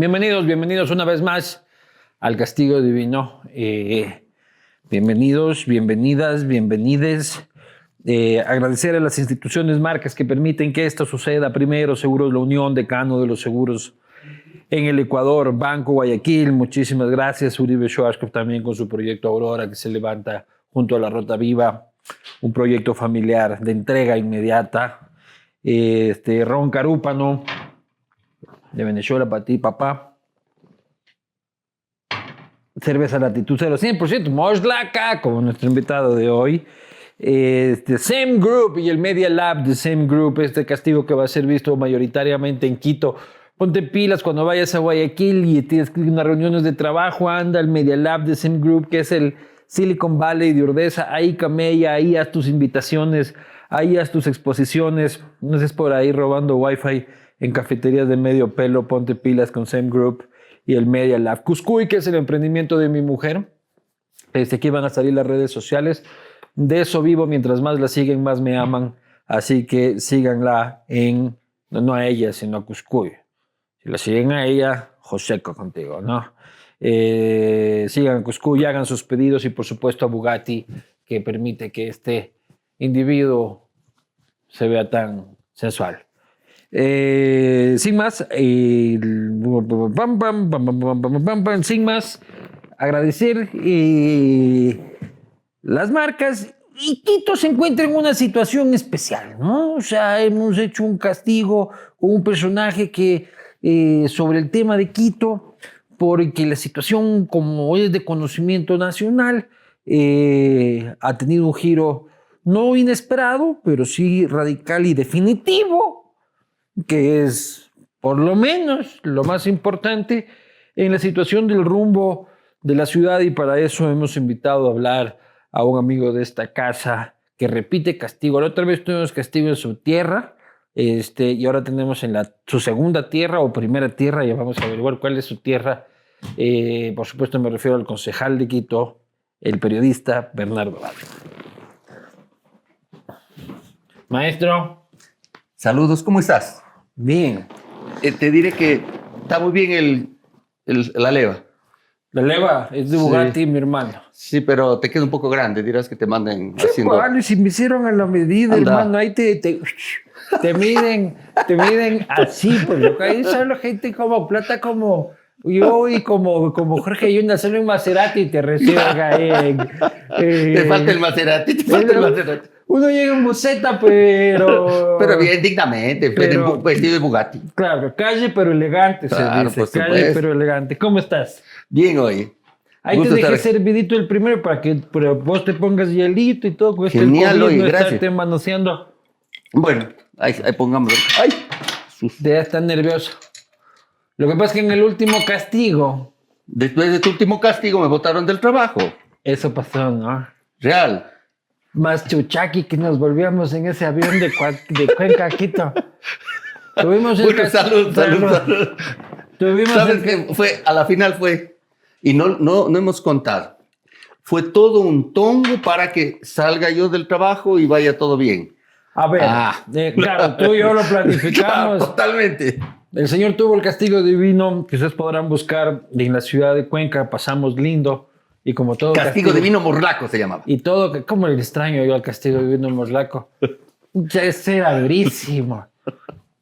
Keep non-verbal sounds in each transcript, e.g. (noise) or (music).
Bienvenidos, bienvenidos una vez más al Castigo Divino. Eh, bienvenidos, bienvenidas, bienvenides. Eh, agradecer a las instituciones marcas que permiten que esto suceda. Primero, Seguros La Unión, decano de los seguros en el Ecuador, Banco Guayaquil. Muchísimas gracias. Uribe Schwarzkopf también con su proyecto Aurora que se levanta junto a la Rota Viva. Un proyecto familiar de entrega inmediata. Este, Ron Carúpano, de Venezuela para ti, papá. Cerveza Latitud 0, 100% Moslaca, como nuestro invitado de hoy. Este, Same Group y el Media Lab de Same Group, este castigo que va a ser visto mayoritariamente en Quito. Ponte pilas cuando vayas a Guayaquil y tienes unas reuniones de trabajo, anda al Media Lab de Same Group, que es el Silicon Valley de Urdesa. Ahí camella, ahí haz tus invitaciones, ahí haz tus exposiciones. No estés por ahí robando Wi-Fi en cafeterías de medio pelo. Ponte pilas con Same Group y el Media Lab. Cuscuy, que es el emprendimiento de mi mujer. Este, aquí van a salir las redes sociales. De eso vivo, mientras más la siguen, más me aman. Así que síganla en, no a ella, sino a Cuscuy. Si la siguen a ella, Joseco contigo, ¿no? Eh, sigan a Cuscuy, hagan sus pedidos y por supuesto a Bugatti, que permite que este individuo se vea tan sensual. Eh, sin más, sin más, agradecer eh, las marcas y Quito se encuentra en una situación especial, ¿no? O sea, hemos hecho un castigo con un personaje que eh, sobre el tema de Quito, porque la situación como es de conocimiento nacional, ha tenido un giro no inesperado, pero sí radical y definitivo que es por lo menos lo más importante en la situación del rumbo de la ciudad y para eso hemos invitado a hablar a un amigo de esta casa que repite castigo. La otra vez tuvimos castigo en su tierra, este, y ahora tenemos en la, su segunda tierra o primera tierra, ya vamos a averiguar cuál es su tierra. Eh, por supuesto me refiero al concejal de Quito, el periodista Bernardo Vargas. Maestro, Saludos, ¿cómo estás? bien. Eh, te diré que está muy bien el, el- la leva. La leva es de Sí. Bugatti, mi hermano. Sí, pero te queda un poco grande. Dirás que te manden haciendo. Vale, si me hicieron a la medida, Anda. hermano, ahí te, te, te miden, te miden así, pues lo que ahí solo gente como plata como yo y como, como Jorge Yunda, solo en Maserati te reciben ahí en, eh, (laughs) Te falta el Maserati, te falta el Maserati. Uno llega en buseta, pero... (laughs) Pero bien, dignamente, de Pero- vestido de Bugatti. Claro, calle pero elegante, Claro, se dice. Calle supuesto. pero elegante. ¿Cómo estás? Bien hoy. Ahí Gusto te dejé estar servidito el primero para que pero vos te pongas hielito y todo. Con Genial, no gracias. estarte manoseando. Bueno, ahí, ahí pongámoslo. ¡Ay! Sus- Ya está nervioso. Lo que pasa es que en el último castigo, Después de tu último castigo me botaron del trabajo. eso pasó, ¿no? Real. Más chuchaqui que nos volvíamos en ese avión de, Cua- de Cuenca Quito. Tuvimos el Bueno, cas- salud, salud, salud. Tuvimos ¿Sabes el- qué? Fue, a la final fue, y no, no, no hemos contado, fue todo un tongo para que salga yo del trabajo y vaya todo bien. A ver, Ah. eh, claro, tú y yo lo (laughs) Claro, planificamos. totalmente. El Señor tuvo el castigo divino que ustedes podrán buscar en la ciudad de Cuenca. Pasamos lindo y como todo Castigo divino morlaco se llamaba. Y todo, ¿cómo le extraño yo al castigo divino en Moslaco? Ya ese era durísimo.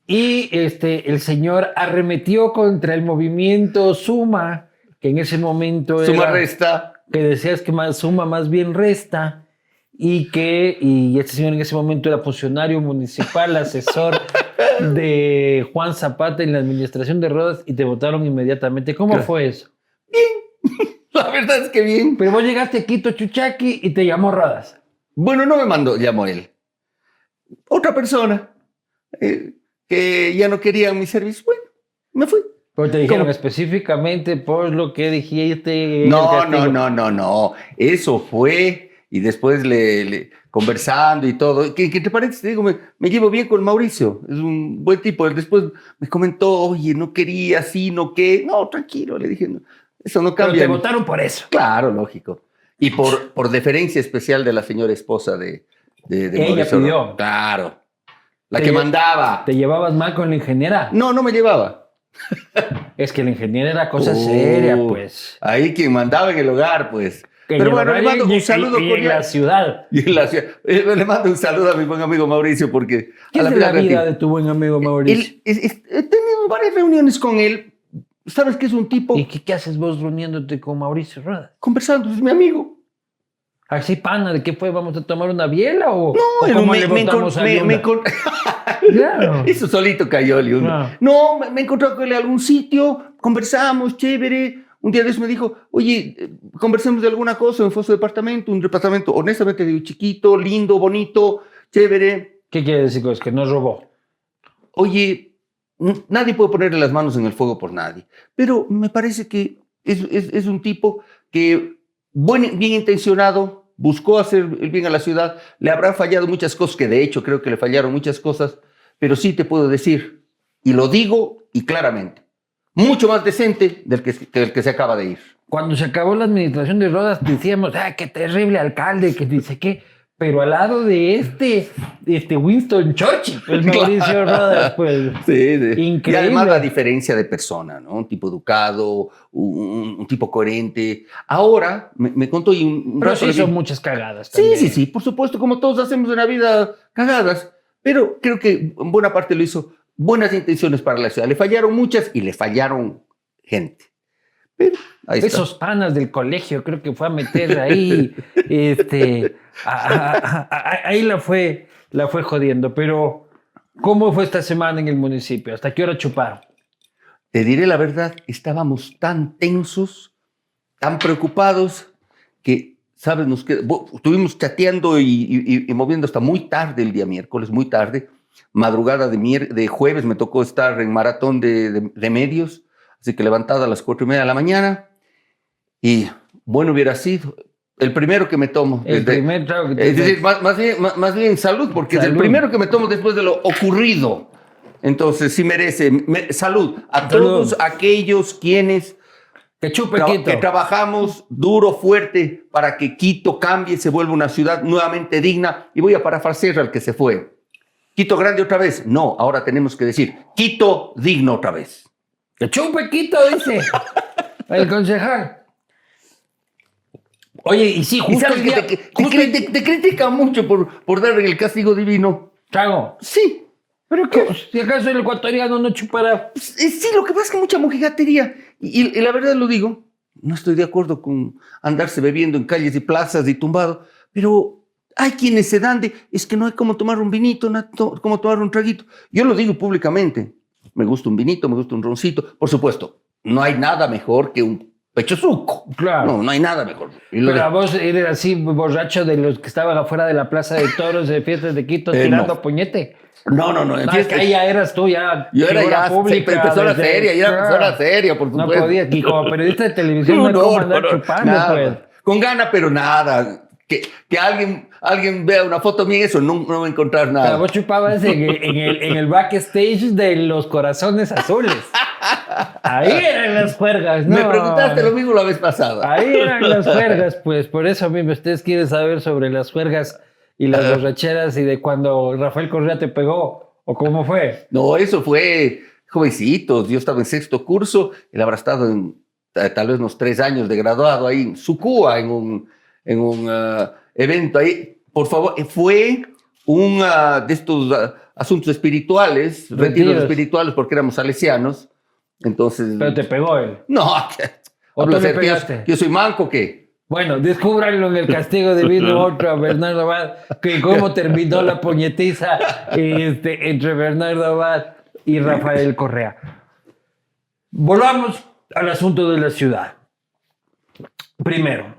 Y este, el Señor arremetió contra el movimiento Suma, que en ese momento Suma era, resta. que decías que más Suma más bien resta, y que y este señor en ese momento era funcionario municipal, asesor (laughs) de Juan Zapata en la administración de Rodas, y te votaron inmediatamente. ¿Cómo Claro. fue eso? (laughs) La verdad es que bien. Pero vos llegaste a Quito Chuchaqui y te llamó Rodas. Bueno, no me mandó, llamó él. Otra persona eh, que ya no quería mi servicio. Bueno, me fui. Pero te dijeron ¿Cómo? específicamente por lo que dijiste. No, no, no, no, no. Eso fue y después le, le- conversando y todo. ¿Qué, qué te parece? Te digo, me, me llevo bien con Mauricio. Es un buen tipo. Él después me comentó, oye, no quería así, no qué. No, tranquilo, le dije. no, eso no Pero cambia. te votaron por eso. Claro, lógico. Y por, por deferencia especial de la señora esposa de, de, de Ella Mauricio. pidió. Claro. La Te que mandaba. ¿Te llevabas mal con la ingeniera? No, no me llevaba. (laughs) es que el ingeniero era cosa seria, Oh, pues. Ahí quien mandaba en el hogar, pues. Pero bueno, le mando y- un saludo y- y en la ciudad. Y en la ciudad. Eh, Le mando un saludo a mi buen amigo Mauricio porque ¿Qué a es de la vida de tu buen amigo Mauricio? Él, es- es- he tenido varias reuniones con él. Sabes que es un tipo ¿Y qué, qué haces vos reuniéndote con Mauricio Rodas? conversando, es mi amigo. Así, pana, ¿de qué fue? ¿Vamos a tomar una biela o, No, o cómo me, le me a me- me (laughs) Claro. (laughs) Eso solito cayó. Ah. No, me, me encontré con él en algún sitio, conversamos, chévere. Un día de eso me dijo, oye, eh, conversemos de alguna cosa. Me fue a su departamento, un departamento, honestamente, digo, chiquito, lindo, bonito, chévere. ¿Qué quiere decir con eso? Que no robó. Oye, nadie puede ponerle las manos en el fuego por nadie, pero me parece que es, un tipo que, buen, bien intencionado, buscó hacer el bien a la ciudad, le habrán fallado muchas cosas, que de hecho creo que le fallaron muchas cosas, pero sí te puedo decir, y lo digo y claramente, mucho más decente del que, que el que se acaba de ir. Cuando se acabó la administración de Rodas decíamos, ¡ay, qué terrible alcalde! Que dice qué. Pero al lado de este, este Winston Churchill, el Mauricio Rodas, pues. (laughs) Sí, sí. Y Increíble. además la diferencia de persona, ¿no? Un tipo educado, un, un tipo coherente. Ahora, me, me contó y un, un Pero sí son muchas cagadas. Sí, también. sí, sí, por supuesto, como todos hacemos en la vida cagadas, pero creo que en buena parte lo hizo buenas intenciones para la ciudad. Le fallaron muchas y le fallaron gente. Pero ahí está. Esos panas del colegio, creo que fue a meter ahí, (laughs) este, a- a- a- a- ahí la fue, la fue jodiendo. Pero, ¿cómo fue esta semana en el municipio? ¿Hasta qué hora chuparon? Te diré la verdad, estábamos tan tensos, tan preocupados, que, ¿sabes? Nos qued- estuvimos chateando y, y- y moviendo hasta muy tarde el día miércoles, muy tarde. Madrugada de, mier- de jueves me tocó estar en maratón de, de- de medios, así que levantada a las cuatro y media de la mañana. Y bueno hubiera sido el primero que me tomo. El desde- primer trago que te es decir, más, más bien, más, bien salud, porque es el Salud. primero que me tomo después de lo ocurrido. Entonces, sí merece me- salud a Salud. todos aquellos quienes Que chupe Quito. que trabajamos duro, fuerte, para que Quito cambie, se vuelva una ciudad nuevamente digna. Y voy a parafrasear al que se fue. Quito grande otra vez. No, ahora tenemos que decir Quito digno otra vez. Que chupe Quito, dice (laughs) el concejal. Oye, y sí, Y justo sabes el que día- te, te, justo cri- te- te critican mucho por, por darle el castigo divino. Trago. Sí, Pero que, si acaso el ecuatoriano no chupará. Pues, eh, sí, lo que pasa es que mucha mojigatería. Y, y- y la verdad lo digo, no estoy de acuerdo con andarse bebiendo en calles y plazas y tumbado, pero hay quienes se dan de, es que no hay como tomar un vinito, no hay to- como tomar un traguito. Yo lo digo públicamente, me gusta un vinito, me gusta un roncito. Por supuesto, no hay nada mejor que un pecho suco. Claro. No, no hay nada mejor. Y Pero a de- vos eres así borracho de los que estaban afuera de la plaza de toros de fiestas de Quito Eh, tirando no. puñete. no, no, no. en No, es que ahí ya eras tú, ya. yo era ya, pública, se- empezó la desde- seria, ya Claro. empezó la seria, por No supuesto. podía, y como periodista de televisión (laughs) no, hay cómo andar chupando, pues. Con gana, pero nada. Que, que alguien, alguien vea una foto mía, eso no, no va a encontrar Pero nada. vos chupabas en el, en, el, en el backstage de los corazones azules. Ahí (laughs) eran las juergas, ¿no? Me preguntaste lo mismo la vez pasada. Ahí eran las (laughs) juergas, pues por eso mismo ustedes quieren saber sobre las juergas y las borracheras y de cuando Rafael Correa te pegó o cómo fue. No, eso fue jovencitos. Yo estaba en sexto curso, él habrá estado en ta- tal vez unos tres años de graduado ahí en Sucúa, en un, en un ah, evento ahí. Por favor, eh, fue un ah, de estos ah, asuntos espirituales, retiros. Retiros. espirituales, porque éramos salesianos. Entonces. Pero te pegó él. No, (laughs) ¿O hablo tú le pegaste? Yo soy manco, ¿qué? Bueno, descúbranlo en el castigo divino (laughs) otro a Bernardo Abad, que cómo terminó la puñetiza este, entre Bernardo Abad y Rafael Correa. Volvamos al asunto de la ciudad. Primero,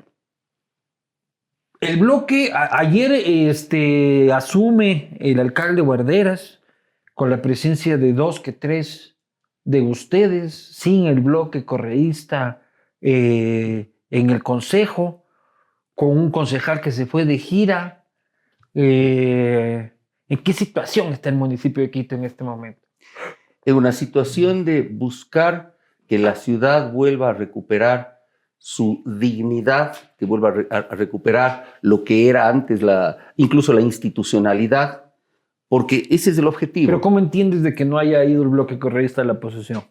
el bloque, ayer este, asume el alcalde Guarderas con la presencia de dos que tres de ustedes, sin el bloque correísta eh, en el consejo, con un concejal que se fue de gira. Eh, ¿En qué situación está el municipio de Quito en este momento? En una situación de buscar que la ciudad vuelva a recuperar su dignidad, que vuelva a, re- a- a recuperar lo que era antes, la, incluso la institucionalidad, porque ese es el objetivo. Pero ¿cómo entiendes de que no haya ido el bloque correísta a la posesión?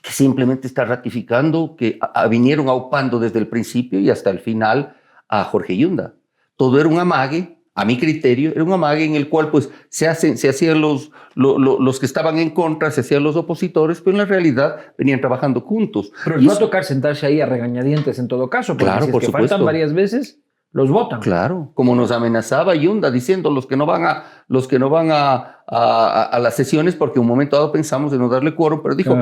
que simplemente está ratificando que vinieron aupando desde el principio y hasta el final a Jorge Yunda. Todo era un amague, a mi criterio, era un amague en el cual pues se, hacen, se hacían los, los que estaban en contra, se hacían los opositores, pero en la realidad venían trabajando juntos. Pero les va a tocar sentarse ahí a regañadientes en todo caso, porque claro, si es por que supuesto. faltan varias veces, los votan. Claro, como nos amenazaba Yunda diciendo los que no van a, los que no van a, a, las sesiones, porque un momento dado pensamos en no darle quórum, pero dijo,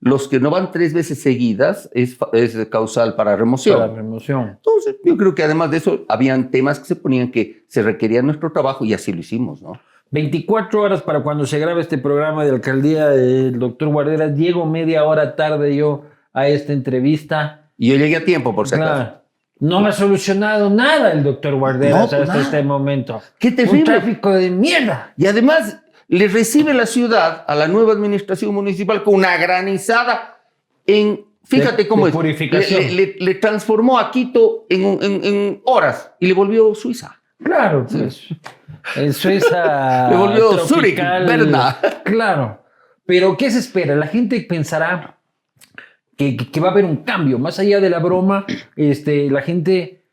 los que no van tres veces seguidas es, es causal para remoción. Para remoción. Entonces, yo creo que además de eso, habían temas que se ponían que se requería nuestro trabajo y así lo hicimos, ¿no? 24 horas para cuando se grabe este programa de alcaldía del doctor Guarderas. Llego media hora tarde yo a esta entrevista. Y yo llegué a tiempo, por si acaso. No me ha solucionado nada el doctor Guarderas hasta este momento. ¡Qué terrible! Un tráfico de mierda. Y además, le recibe la ciudad a la nueva administración municipal con una granizada en, fíjate cómo es, Le, transformó a Quito en, horas y le volvió Suiza. Claro, pues, en Suiza. (laughs) le volvió Zurich, Berna. Claro, pero ¿qué se espera? La gente pensará que, que, va a haber un cambio, más allá de la broma, este, la gente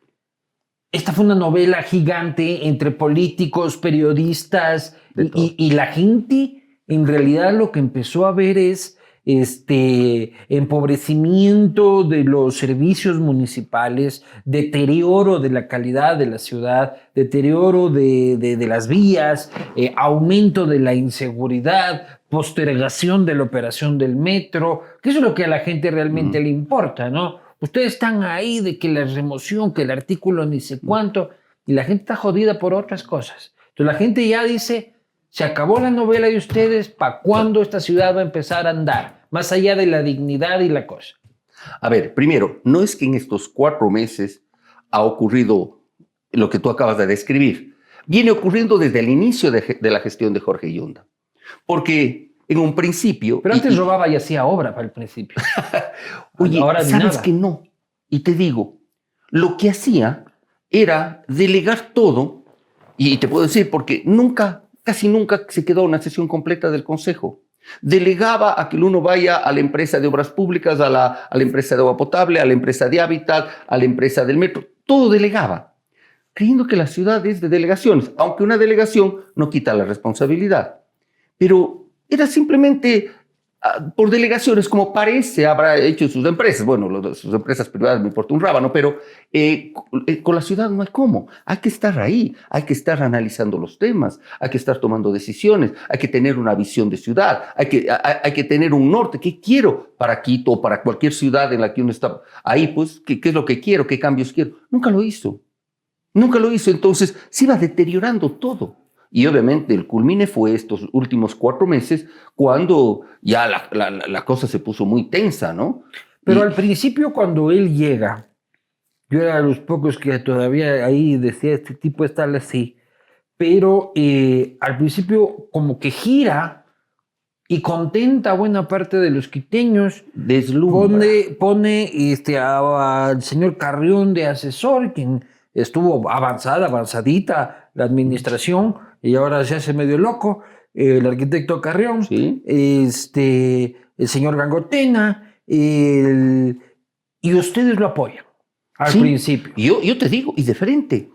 esta fue una novela gigante entre políticos, periodistas y, la gente en realidad lo que empezó a ver es este empobrecimiento de los servicios municipales, deterioro de la calidad de la ciudad, deterioro de, las vías, eh, aumento de la inseguridad, postergación de la operación del metro, que eso es lo que a la gente realmente le importa, ¿no? Ustedes están ahí de que la remoción, que el artículo ni sé cuánto, y la gente está jodida por otras cosas. Entonces la gente ya dice, se acabó la novela de ustedes, ¿para cuándo esta ciudad va a empezar a andar? Más allá de la dignidad y la cosa. A ver, primero, no es que en estos cuatro meses ha ocurrido lo que tú acabas de describir. Viene ocurriendo desde el inicio de, la gestión de Jorge Yunda. Porque en un principio. Pero antes robaba y hacía obra para el principio. (laughs) Oye, Ahora sabes que no. Y te digo, lo que hacía era delegar todo, y te puedo decir, porque nunca, casi nunca se quedó una sesión completa del Consejo. Delegaba a que el uno vaya a la empresa de obras públicas, a la, a la empresa de agua potable, a la empresa de hábitat, a la empresa del metro. Todo delegaba, creyendo que la ciudad es de delegaciones, aunque una delegación no quita la responsabilidad. Pero era simplemente ah, por delegaciones, como parece habrá hecho sus empresas. Bueno, sus empresas privadas me importa un rábano, pero eh, eh, con la ciudad no hay cómo. Hay que estar ahí, hay que estar analizando los temas, hay que estar tomando decisiones, hay que tener una visión de ciudad, hay que, hay, que tener un norte. ¿Qué quiero para Quito o para cualquier ciudad en la que uno está ahí? Pues, ¿qué, qué es lo que quiero? ¿Qué cambios quiero? Nunca lo hizo. Nunca lo hizo. Entonces, se iba deteriorando todo. Y obviamente el culmine fue estos últimos cuatro meses cuando ya la, cosa se puso muy tensa, ¿no? Pero al principio cuando él llega, yo era de los pocos que todavía ahí decía, este tipo está así, pero eh, al principio como que gira y contenta a buena parte de los quiteños. Pone, pone este, al señor Carrión de asesor, quien estuvo avanzada, avanzadita la administración, y ahora se hace medio loco, el arquitecto Carrión, este, el señor Gangotena, y ustedes lo apoyan al principio. Yo, yo te digo, y de frente,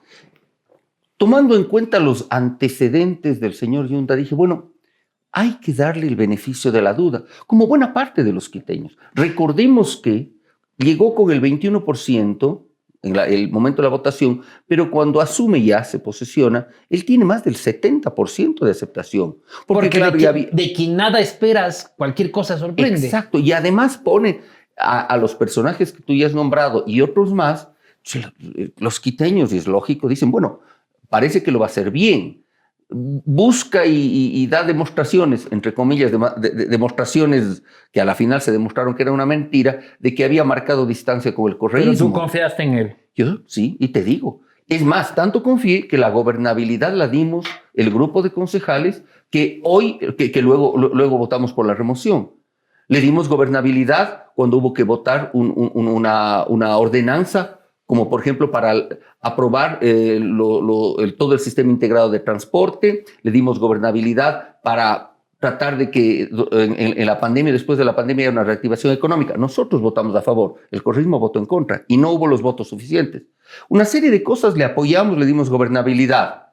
tomando en cuenta los antecedentes del señor Yunda, dije, bueno, hay que darle el beneficio de la duda, como buena parte de los quiteños. Recordemos que llegó con el 21%, en el momento de la votación, pero cuando asume ya se posesiona, él tiene más del 70% de aceptación. Porque, claro, de, quien nada esperas, cualquier cosa sorprende. Exacto, y además pone a, los personajes que tú ya has nombrado y otros más, los quiteños, y es lógico, dicen, bueno, parece que lo va a hacer bien. Busca y, da demostraciones, entre comillas, demostraciones que a la final se demostraron que era una mentira, de que había marcado distancia con el correísmo. Pero tú confiaste en él. Yo sí, y te digo. Es más, tanto confié que la gobernabilidad la dimos el grupo de concejales que hoy, que, luego, luego votamos por la remoción. Le dimos gobernabilidad cuando hubo que votar una, una ordenanza como por ejemplo para aprobar eh, todo el sistema integrado de transporte, le dimos gobernabilidad para tratar de que en, en, la pandemia, después de la pandemia, haya una reactivación económica. Nosotros votamos a favor, el correísmo votó en contra y no hubo los votos suficientes. Una serie de cosas le apoyamos, le dimos gobernabilidad.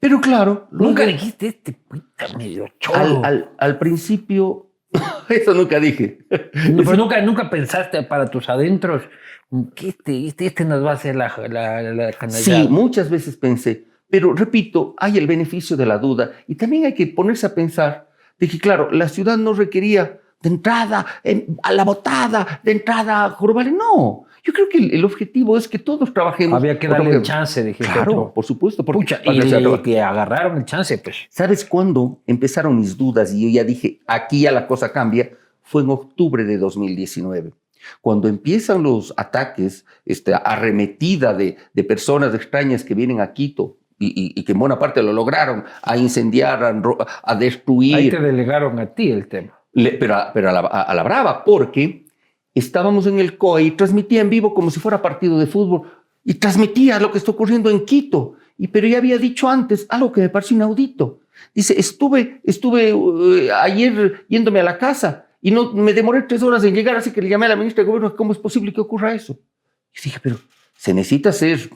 Pero claro, nunca dijiste este puta medio Al, al, al principio, (coughs) eso nunca dije. pero nunca, nunca pensaste para tus adentros que este, este, este nos va a hacer la, la, la Sí, muchas veces pensé. Pero repito, hay el beneficio de la duda y también hay que ponerse a pensar de que, claro, la ciudad no requería de entrada a la botada, de entrada a No, yo creo que el, objetivo es que todos trabajemos. Había que darle el chance, dije. Claro, por supuesto. Pucha, y que agarraron el chance, pues. ¿Sabes cuándo empezaron mis dudas y yo ya dije, aquí ya la cosa cambia? Fue en octubre de 2019. Cuando empiezan los ataques, esta arremetida de, de personas extrañas que vienen a Quito, y, que en buena parte lo lograron, a incendiar, a, destruir. Ahí te delegaron a ti el tema. pero pero a, la, a la brava, porque estábamos en el COE y transmitía en vivo como si fuera partido de fútbol y transmitía lo que está ocurriendo en Quito. Y, pero ya había dicho antes algo que me pareció inaudito. Dice, estuve, estuve eh, ayer yéndome a la casa y no me demoré tres horas en llegar, así que le llamé a la ministra de Gobierno, ¿cómo es posible que ocurra eso? Y dije, pero se necesita ser,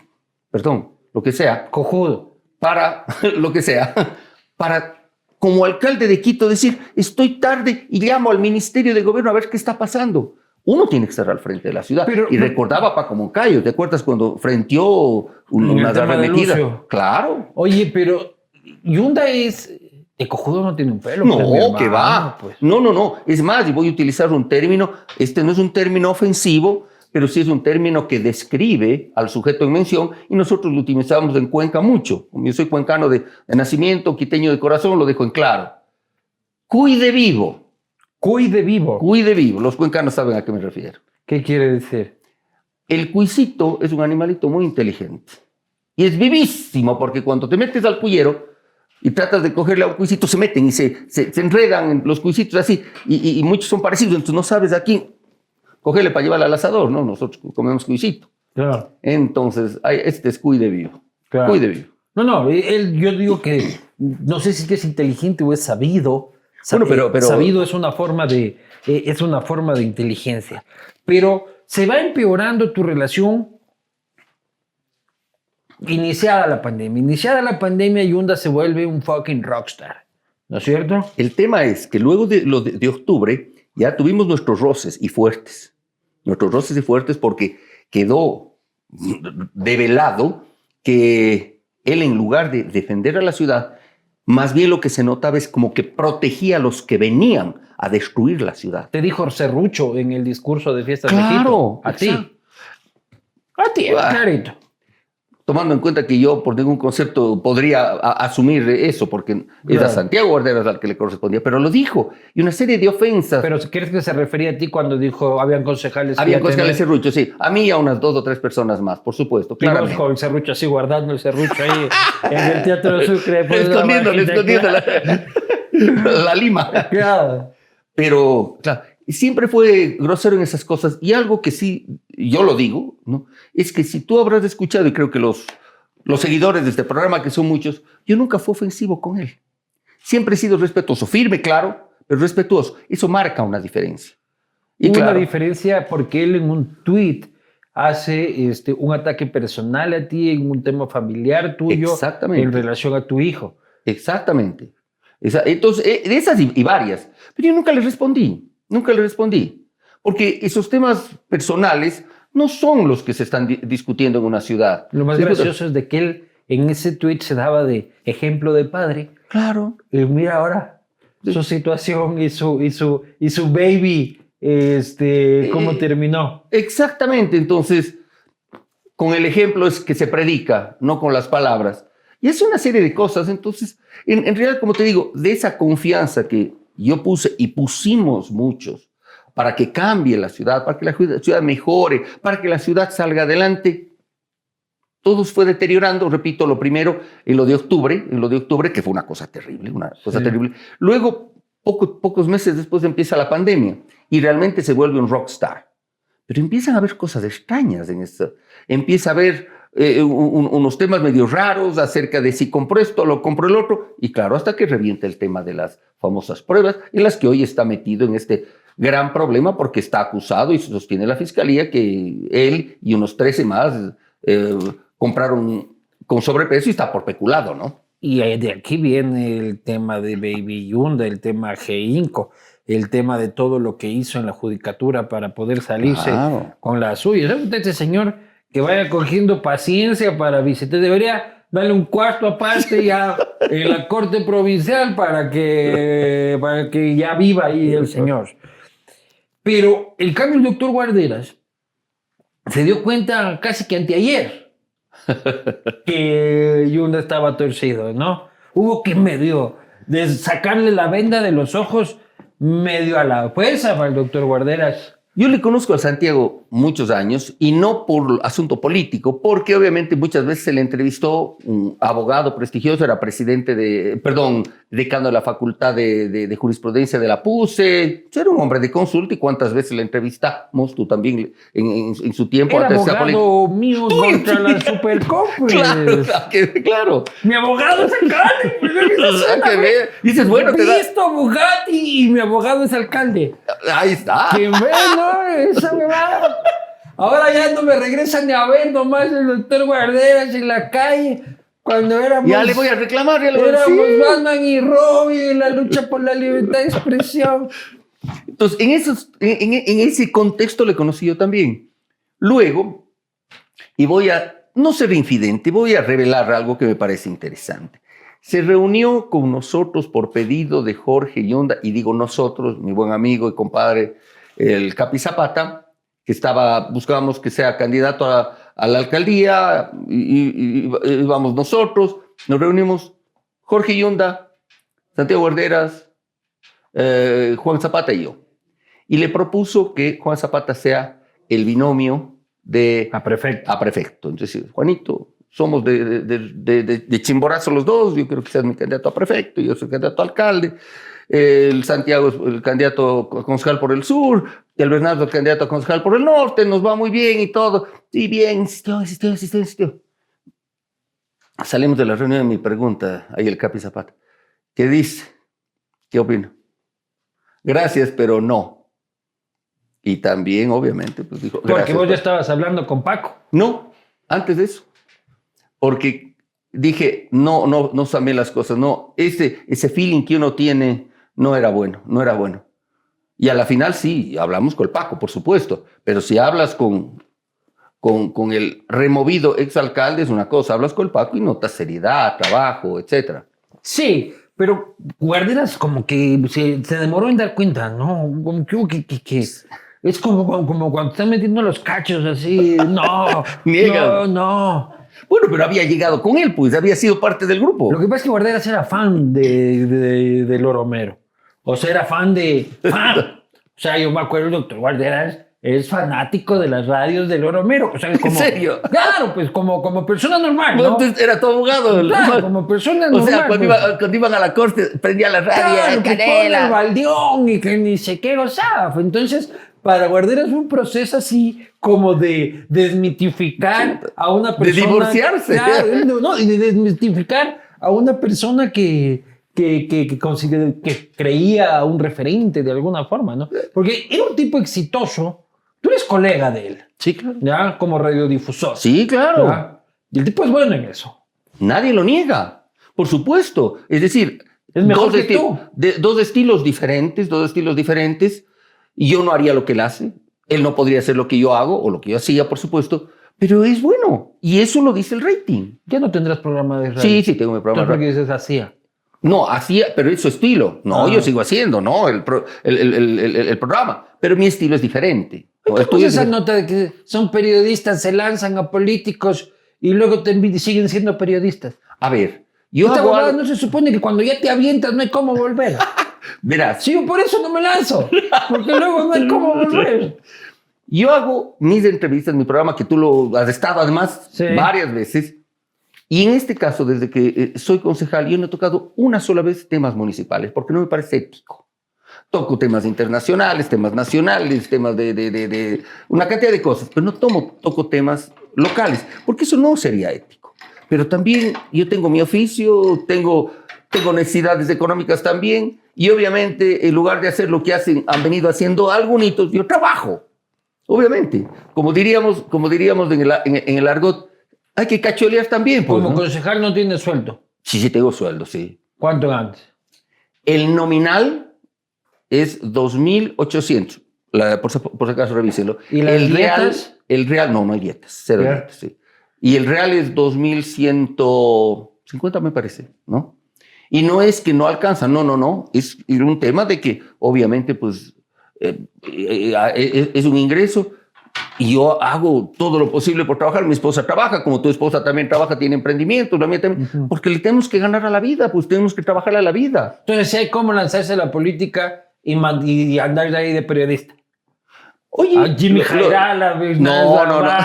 perdón, lo que sea. Cojudo. Para, (laughs) lo que sea, para como alcalde de Quito decir, estoy tarde y llamo al Ministerio de Gobierno a ver qué está pasando uno tiene que estar al frente de la ciudad. y recordaba a Paco Moncayo, ¿te acuerdas cuando frenteó una arremetida? Claro. Oye, pero Yunda es... El cojudo no tiene un pelo. No, pues, que va. Pues. No, no, no. Es más, y voy a utilizar un término, este no es un término ofensivo, pero sí es un término que describe al sujeto en mención y nosotros lo utilizamos en Cuenca mucho. Como yo soy cuencano de, de nacimiento, quiteño de corazón, lo dejo en claro. Cuide vivo Cuide vivo. Cuide vivo. Los cuencanos saben a qué me refiero. ¿Qué quiere decir? El cuisito es un animalito muy inteligente. Y es vivísimo porque cuando te metes al cuyero y tratas de cogerle a un cuisito, se meten y se, se, enredan en los cuisitos así. Y, muchos son parecidos, entonces no sabes a quién cogerle para llevarle al asador, ¿no? Nosotros comemos cuisito. Claro. Entonces, este es cuide vivo. Cuide vivo. No, no, él, yo digo que no sé si es inteligente o es sabido, pero, pero, Sabido es una forma de, eh, es una forma de inteligencia. Pero se va empeorando tu relación iniciada la pandemia. Iniciada la pandemia, Yunda se vuelve un fucking rockstar. ¿No es cierto? El tema es que luego de, lo de, octubre ya tuvimos nuestros roces y fuertes. Nuestros roces y fuertes porque quedó develado que él en lugar de defender a la ciudad, más bien lo que se notaba es como que protegía a los que venían a destruir la ciudad. Te dijo Cerrucho en el discurso de fiestas de Egipto. A ti. A ti, clarito tomando en cuenta que yo por ningún concepto podría asumir eso, porque era Santiago Guarderas al que le correspondía, pero lo dijo, y una serie de ofensas. ¿Pero crees que se refería a ti cuando dijo habían concejales? Había concejales serruchos, sí. A mí y a unas dos o tres personas más, por supuesto. Claro. con el serrucho así, guardando el serrucho ahí (laughs) en el Teatro de Sucre. escondiendo, escondiendo la, (laughs) la, lima. Claro. Pero, claro, siempre fue grosero en esas cosas. Y algo que sí, yo lo digo, ¿no? es que si tú habrás escuchado, y creo que los, los seguidores de este programa, que son muchos, yo nunca fui ofensivo con él. Siempre he sido respetuoso, firme, claro, pero respetuoso. Eso marca una diferencia. Y una diferencia porque él en un tweet hace este, un ataque personal a ti en un tema familiar tuyo en relación a tu hijo. Exactamente. entonces, eh, de esas y varias. Pero yo nunca le respondí. Nunca le respondí, porque esos temas personales no son los que se están discutiendo en una ciudad. Lo más gracioso es de que él en ese tweet se daba de ejemplo de padre. Claro. Y mira ahora su situación y su, y su, y su baby, este, cómo eh, terminó. Exactamente, entonces, con el ejemplo es que se predica, no con las palabras. Y es una serie de cosas, entonces, en, en realidad, como te digo, de esa confianza que yo puse y pusimos muchos para que cambie la ciudad, para que la ciudad mejore, para que la ciudad salga adelante. Todo fue deteriorando, repito, lo primero en lo de octubre, en lo de octubre, que fue una cosa terrible, una cosa terrible. Luego, pocos meses después empieza la pandemia y realmente se vuelve un rockstar. Pero empiezan a haber cosas extrañas en esto. Empieza a haber eh, un- unos temas medio raros acerca de si compro esto o lo compro el otro, y claro, hasta que revienta el tema de las famosas pruebas, en las que hoy está metido en este gran problema porque está acusado y sostiene la fiscalía que él y unos 13 más eh, compraron con sobreprecio y está por peculado, ¿no? Y eh, de aquí viene el tema de Baby Yunda, el tema G-Inco, el tema de todo lo que hizo en la judicatura para poder salirse Claro. con la suya. ¿Sabe usted, este señor, que vaya cogiendo paciencia para visitar? Debería darle un cuarto aparte ya (laughs) en la corte provincial para que, para que ya viva ahí el señor. Pero el cambio, el doctor Guarderas se dio cuenta casi que anteayer (laughs) que Yunda estaba torcido, ¿no? Hubo que medio de sacarle la venda de los ojos medio a la fuerza para el doctor Guarderas. Yo le conozco a Santiago muchos años y no por asunto político, porque obviamente muchas veces se le entrevistó un abogado prestigioso, era presidente de, perdón, decano de la Facultad de, de- de Jurisprudencia de la PUSE, era un hombre de consulta y cuántas veces le entrevistamos, tú también en, en- en su tiempo. Era abogado mío contra la Supercopes. Claro, que- claro. Mi abogado es alcalde. (laughs) pues, Dices, bueno, te da- Visto Bugatti y mi abogado es alcalde. Ahí está. Que bueno, esa me va. Ahora ya no me regresan ni a ver nomás el doctor Guarderas en la calle. Cuando éramos, Ya le voy a reclamar, ya le voy a éramos decir. Batman y Robin en la lucha por la libertad de expresión. Entonces, en, esos, en ese contexto le conocí yo también. Luego, y voy a, no ser infidente, voy a revelar algo que me parece interesante. Se reunió con nosotros por pedido de Jorge Yonda, y digo nosotros, mi buen amigo y compadre, el Capi Zapata, que estaba, buscábamos que sea candidato a, a la alcaldía, y, íbamos nosotros, nos reunimos Jorge Yonda, Santiago Guarderas, eh, Juan Zapata y yo. Y le propuso que Juan Zapata sea el binomio de A prefecto. a prefecto. Entonces, Juanito, somos de- de- de- de Chimborazo los dos, yo creo que seas mi candidato a prefecto, yo soy candidato a alcalde, el Santiago es el candidato a concejal por el sur, el Bernardo el candidato a concejal por el norte, nos va muy bien y todo. Y bien, insistió, insistió, insistió, insistió. Salimos de la reunión y me pregunta ahí el Capi Zapata, ¿qué dice? ¿Qué opina? Gracias, pero no. Y también, obviamente, pues dijo, Porque gracias, vos ya pero- estabas hablando con Paco. no, antes de eso. Porque dije, no, no, no samé las cosas, no, ese, ese feeling que uno tiene no era bueno, no era bueno. Y a la final sí, hablamos con el Paco, por supuesto, pero si hablas con, con, con el removido exalcalde es una cosa, hablas con el Paco y notas seriedad, trabajo, etcétera. Sí, pero Guarderas como que se, se demoró en dar cuenta, ¿no? Como que, que, que- es como, como, cuando están metiendo los cachos así. (laughs) No, no, no. Bueno, pero había llegado con él, pues había sido parte del grupo. Lo que pasa es que Guarderas era fan de, de, de Loro Romero. O sea, era fan de... Fan. O sea, yo me acuerdo, el doctor Guarderas es fanático de las radios de Loro Romero. O sea, como, serio? Claro, pues como, como persona normal, ¿no? Entonces, Era tu abogado. Claro, como persona o normal. sea, cuando, pues. iba- cuando iban a la corte, prendía la radio, Claro, pone el canela. baldeón y que ni sé qué gozaba. Entonces, para Guarderas fue un proceso así como de desmitificar a una De persona. divorciarse. Claro, no, no, y de desmitificar a una persona que, que, que, que, consider- que creía un referente de alguna forma, ¿no? Porque era un tipo exitoso. Tú eres colega de él, Sí, claro. ¿ya? Como radiodifusor. Sí, claro. ¿ya? Y el tipo es bueno en eso. Nadie lo niega, por supuesto. Es decir, Es mejor dos, que tú. de- dos estilos diferentes, dos estilos diferentes. Y yo no haría lo que él hace. Él no podría hacer lo que yo hago o lo que yo hacía, por supuesto. Pero es bueno. Y eso lo dice el rating. Ya no tendrás programa de radio. Sí, sí, tengo mi programa. De radio. dices hacía. No, hacía, pero es su estilo. No, Ah. yo sigo haciendo, ¿no? El, pro- el, el- el- programa. Pero mi estilo es diferente. ¿Cómo es es esa diferente. nota de que son periodistas, se lanzan a políticos y luego te siguen siendo periodistas? A ver, yo Esta hago algo- no se supone que cuando ya te avientas no hay cómo volver. (laughs) Verás, Sí, yo por eso no me lanzo, porque luego no hay cómo volver. Yo hago mis entrevistas, mi programa, que tú lo has estado además Sí. varias veces. Y en este caso, desde que eh, soy concejal, yo no he tocado una sola vez temas municipales, porque no me parece ético. toco temas internacionales, temas nacionales, temas de, de, de, de, una cantidad de cosas, pero no tomo, toco temas locales, porque eso no sería ético. Pero también yo tengo mi oficio, tengo, tengo necesidades económicas también, y obviamente en lugar de hacer lo que hacen, han venido haciendo algunos, yo trabajo. Obviamente, como diríamos, como diríamos en el, en, en el argot, hay que cacholear también. Pues, Como ¿no? concejal no tiene sueldo. Sí, sí, tengo sueldo, sí. ¿Cuánto ganas? El nominal es 2.800. La- Por, si- por si acaso, revísenlo. ¿Y las el real, el real, no, no hay dietas. Cero dietas, sí. Y el real es 2.150, me parece, ¿no? Y no es que no alcanza, no, no, no. Es un tema de que, obviamente, pues, eh, eh, eh, es un ingreso y yo hago todo lo posible por trabajar. Mi esposa trabaja, como tu esposa también trabaja, tiene emprendimientos, la mía también, Ujú. porque le tenemos que ganar a la vida, pues tenemos que trabajar a la vida. Entonces, hay cómo lanzarse a la política y, y andar de ahí de periodista. Oye, A Jimmy lo- Jairala, Bernal No, no, no. (laughs)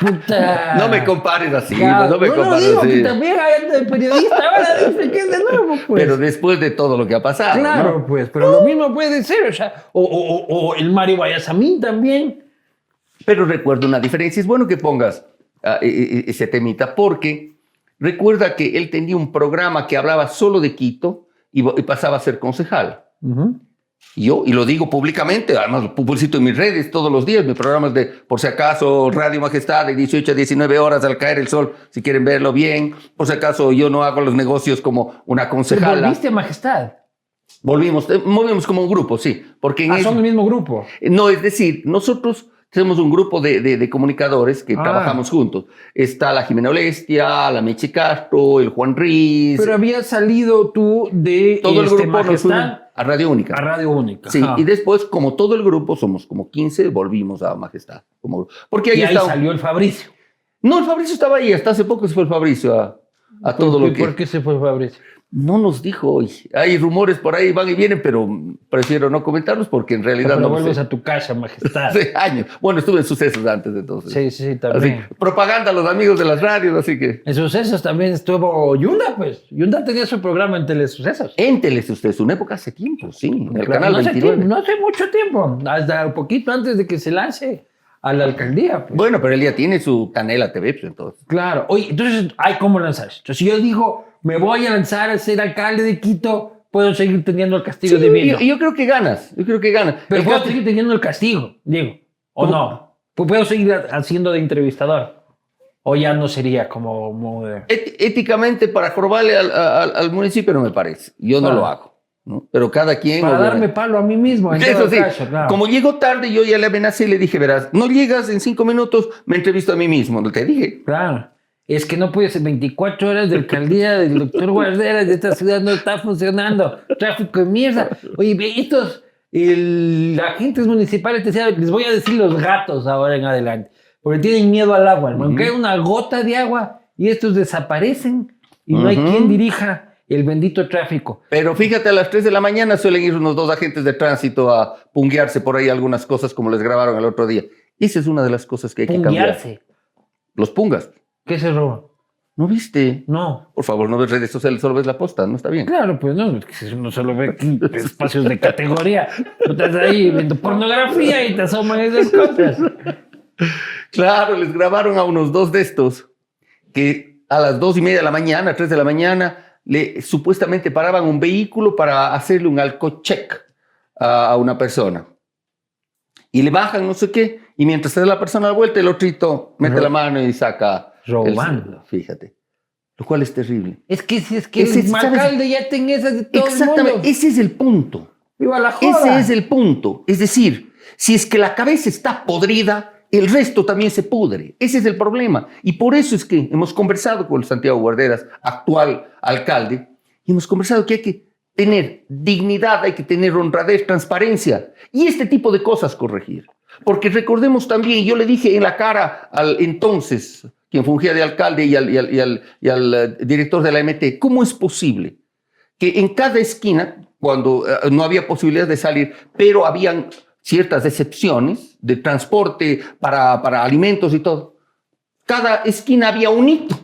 Puta. No me compares así, Claro, no me no, compares digo así. que también hay de periodista. Ahora dice que es de nuevo, pues. Pero después de todo lo que ha pasado, claro, ¿no? pues. Pero lo mismo puede ser, o sea. O, o- o- o el Mario Guayasamín también. Pero recuerda una diferencia. Es bueno que pongas e- ese temita porque recuerda que él tenía un programa que hablaba solo de Quito y, pasaba a ser concejal. Y Yo, y lo digo públicamente, además lo publicito en mis redes todos los días, mis programas de, por si acaso, Radio Majestad de 18 a 19 horas al caer el sol, si quieren verlo bien. Por si acaso, yo no hago los negocios como una Pero concejala. volviste a Majestad. Volvimos, eh, movimos como un grupo, sí. Porque en Ah, son el mismo grupo. No, es decir, nosotros tenemos un grupo de, de- de comunicadores que Ah. trabajamos juntos. Está la Jimena Olestia, la Meche Castro, el Juan Riz. Pero habías salido tú de todo el este, grupo nos fuimos Majestad a Radio Única. a Radio Única. Sí, y después, como todo el grupo, somos como 15, volvimos a Majestad. Como, grupo. porque ahí, Y ahí está. salió el Fabricio. No, el Fabricio estaba ahí, hasta hace poco se fue el Fabricio a, a todo ¿Por lo que. ¿Por qué se fue Fabricio? No nos dijo hoy. Hay rumores por ahí, van y vienen, pero prefiero no comentarlos porque en realidad Pero no vuelves sé. a tu casa, Majestad. (laughs) Hace años. Bueno, estuve en sucesos antes entonces. Sí, sí, Así, también. propaganda a los amigos de las radios, así que. En sucesos también estuvo Yunda, pues. Yunda tenía su programa en Telesucesos. Énteles ustedes, una época hace tiempo, sí, en el Claro, canal no, hace 29. tiempo, no hace mucho tiempo, hasta un poquito antes de que se lance a la alcaldía. pues. Bueno, pero él ya tiene su canela TV, pues entonces. Claro. Oye, entonces hay cómo lanzarse. Entonces, si yo digo, me voy a lanzar a ser alcalde de Quito, puedo seguir teniendo el castigo Sí, divino. yo, yo creo que ganas, yo creo que ganas. Pero El puedo caso- seguir teniendo el castigo, digo. ¿O ¿Cómo? no? Pues puedo seguir haciendo de entrevistador. O ya no sería como... de- éticamente, para jorobarle al, al- al municipio no me parece. Yo no Claro. lo hago. ¿No? Pero cada quien. Para obviamente. darme palo a mí mismo, en Eso sí, caso, claro. como llego tarde, yo ya le amenacé y le dije, verás, no llegas en cinco minutos, me entrevisto a mí mismo. Te dije. Claro. Es que no puede ser 24 horas de alcaldía del doctor Guarderas de esta ciudad no está funcionando. Tráfico de mierda. Oye, estos el, agentes municipales, te decía, les voy a decir los gatos ahora en adelante, porque tienen miedo al agua. Aunque hay una gota de agua y estos desaparecen y no hay quien dirija el bendito tráfico. Pero fíjate, a las 3 de la mañana suelen ir unos dos agentes de tránsito a punguearse por ahí algunas cosas como les grabaron el otro día. Esa es una de las cosas que hay que cambiar. Punguearse. Los pungas. ¿Qué se roba? ¿No viste? No. Por favor, no ves redes sociales, solo ves la posta, no está bien. Claro, pues no, uno solo ve (laughs) espacios de categoría. Tú estás ahí viendo pornografía y te asoman esas cosas. Claro, les grabaron a unos dos de estos que a las dos y media de la mañana, tres de la mañana, le supuestamente paraban un vehículo para hacerle un alcocheck a, a una persona. Y le bajan no sé qué, y mientras se da la persona a la vuelta, el otrito mete Ro- la mano y saca. el- Robando. fíjate. Lo cual es terrible. Es que si es que Ese- el alcalde ya tiene esas de todo el mundo. Exactamente, ese es el punto. Viva la joda. Ese es el punto. Es decir, si es que la cabeza está podrida, el resto también se pudre. Ese es el problema. Y por eso es que hemos conversado con Santiago Guarderas, actual alcalde, y hemos conversado que hay que tener dignidad, hay que tener honradez, transparencia y este tipo de cosas corregir. Porque recordemos también, yo le dije en la cara al entonces, quien fungía de alcalde y al, y al- y al- y al, eh, director de la MT, ¿cómo es posible que en cada esquina, cuando eh, no había posibilidad de salir, pero habían ciertas excepciones de transporte para, para alimentos y todo, cada esquina había un hito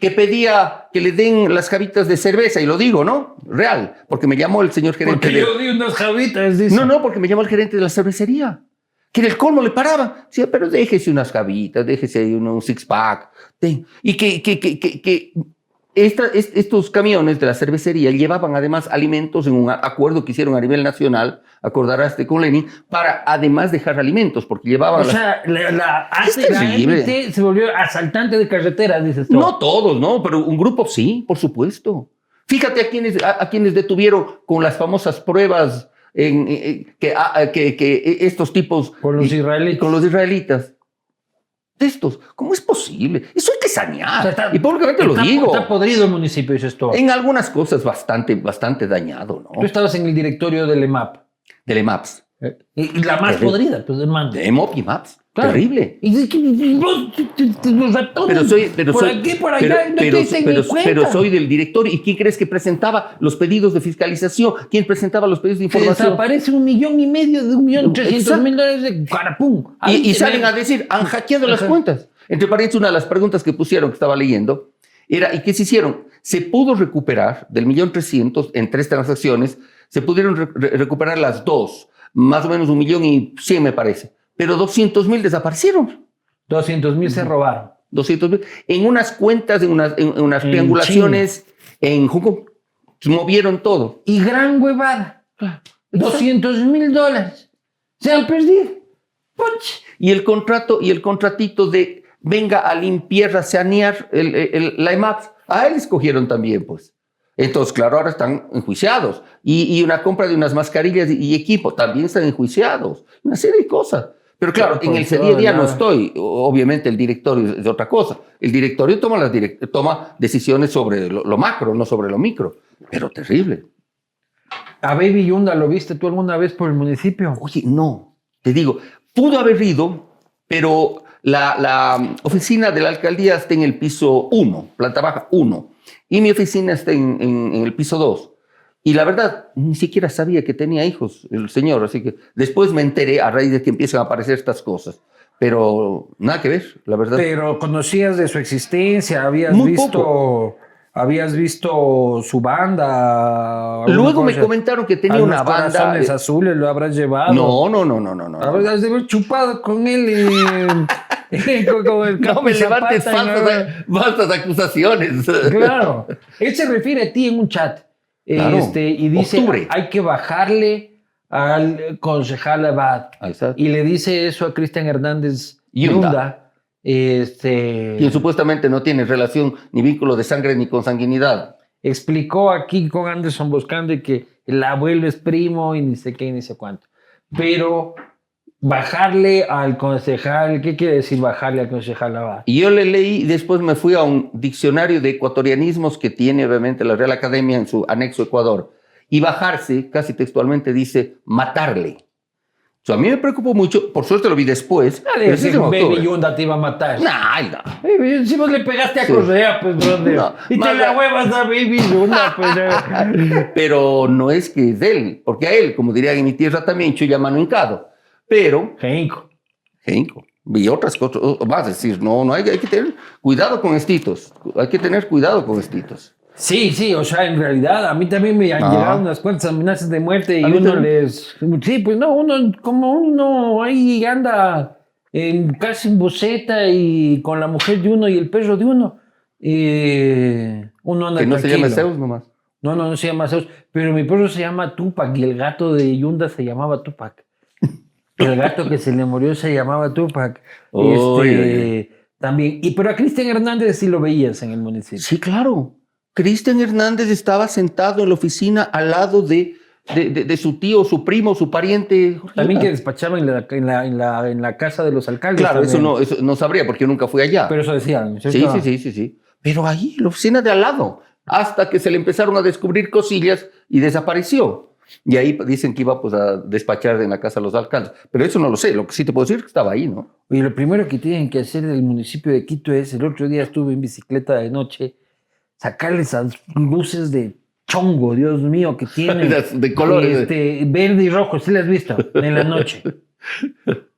que pedía que le den las javitas de cerveza, y lo digo, ¿no? Real, porque me llamó el señor gerente. Porque de- yo di unas javitas, dice. No, no, porque me llamó el gerente de la cervecería. Que en el colmo le paraba. Decía, pero déjese unas javitas, déjese un, un six-pack. Y que, que, que, que esta- est- estos camiones de la cervecería llevaban además alimentos en un acuerdo que hicieron a nivel nacional, acordarás con Lenin, para además dejar alimentos, porque llevaban... O las- sea, la, la, hace- la se volvió asaltante de carretera, dices tú. No todos, ¿no? Pero un grupo sí, por supuesto. Fíjate a quienes, a, a quienes detuvieron con las famosas pruebas en, en- en- que, a- que, que estos tipos... Con los israelitas. Con los israelitas. De estos. ¿Cómo es posible? Eso hay que sanear. O sea, está- y públicamente lo digo. Está podrido el municipio, dices tú. En algunas cosas bastante, bastante dañado, Tú ¿no? estabas en el directorio del EMAP. Del EMAPS. Y, y la más Terrible. podrida, pues, hermano. De EMOP y MAPS. Claro. Terrible. Y dices que los ratones, Pero soy, pero por soy, aquí, por pero, allá, y no pero- te pero- pero soy del directorio. ¿Y quién crees que presentaba los pedidos de fiscalización? ¿Quién presentaba los pedidos de información? desaparece un millón y medio de un millón trescientos mil dólares de carapum. Y, y salen a decir, han hackeado las Ajá. cuentas. Entre paréntesis, una de las preguntas que pusieron, que estaba leyendo, era, ¿y qué se hicieron? Se pudo recuperar del millón trescientos en tres transacciones, se pudieron re- recuperar las dos, más o menos un millón y cien me parece, pero 200 mil desaparecieron. 200 mil se robaron. 200 mil. En unas cuentas, en unas, en unas En triangulaciones, en Hong Kong, movieron todo. Y gran huevada. 200 mil dólares. Se han perdido. Puch. y el contrato y el contratito de venga a limpiar, a sanear el, el- el- la EMAPS, a él escogieron también, pues. Entonces, claro, ahora están enjuiciados. Y, y una compra de unas mascarillas y, y equipo, también están enjuiciados. Una serie de cosas. Pero claro, Claro, en el día a día no estoy. Obviamente el directorio es otra cosa. El directorio toma, las direc- toma decisiones sobre lo, lo macro, no sobre lo micro. Pero terrible. A Baby Yunda, ¿lo viste tú alguna vez por el municipio? Oye, no, te digo, pudo haber ido, pero la, la oficina de la alcaldía está en el piso 1, planta baja 1, y mi oficina está en, en- en el piso 2. Y la verdad, ni siquiera sabía que tenía hijos el señor, así que después me enteré a raíz de que empiezan a aparecer estas cosas. Pero nada que ver, la verdad. Pero conocías de su existencia, habías Muy visto, poco. habías visto su banda. Luego me comentaron que tenía una banda. corazones eh, azules lo habrás llevado. No, no, no, no, no, no. Habrás de haber chupado con él en- (laughs) con, el No me levantes y falsas acusaciones. Claro. Él se refiere a ti en un chat. Claro. Este, y dice, Octubre. hay que bajarle al concejal Abad. Y le dice eso a Cristian Hernández Yunda. Yunda. Este, quien supuestamente no tiene relación ni vínculo de sangre ni consanguinidad. explicó aquí con Anderson Boscande que el abuelo es primo y ni sé qué ni sé cuánto. Pero bajarle al concejal, ¿qué quiere decir bajarle al concejal Abad? Y yo le leí después me fui a un diccionario de ecuatorianismos que tiene obviamente la Real Academia en su anexo Ecuador. Y bajarse, casi textualmente dice, matarle. O sea, a mí me preocupó mucho, por suerte lo vi después. Dale, en Baby. Yunda te iba a matar. Nah, no. Eh, Si vos le pegaste a Sí. Correa, pues, brother. No, y te la huevas a Baby Yunda, pues. eh. (laughs) Pero no es que es de él, porque a él, como dirían en mi tierra también, chuya mano hincado. Pero Genco. Genco. Y otras cosas, vas a decir, no, no hay, hay que tener cuidado con estitos. Hay que tener cuidado con estitos. Sí, sí, o sea, en realidad a mí también me han llegado unas cuantas amenazas de muerte y uno les... Sí, pues no, uno como uno ahí anda en casi en boceta y con la mujer de uno y el perro de uno, eh, uno anda Que no se tranquilo. llame Zeus nomás. No, no, no se llama Zeus, pero mi perro se llama Tupac y el gato de Yunda se llamaba Tupac. El gato que se le murió se llamaba Tupac. Este, También. Y pero a Cristian Hernández sí lo veías en el municipio. Sí, claro. Cristian Hernández estaba sentado en la oficina al lado de, de, de- de su tío, su primo, su pariente. Jorge También que Yunda. despachaba en la, en la, en la, en la casa de los alcaldes. Claro, eso no, eso no sabría porque yo nunca fui allá. Pero eso decían. sí, sí, sí, sí, sí. Pero ahí, en la oficina de al lado, hasta que se le empezaron a descubrir cosillas y desapareció. Y ahí dicen que iba pues, a despachar en la casa de los alcaldes. Pero eso no lo sé. Lo que sí te puedo decir es que estaba ahí, ¿no? Y lo primero que tienen que hacer del municipio de Quito es, el otro día estuve en bicicleta de noche, sacarle esas luces de chongo, Dios mío, que tienen. (laughs) De colores. Este, verde y rojo, ¿sí las has visto? En la noche. (laughs)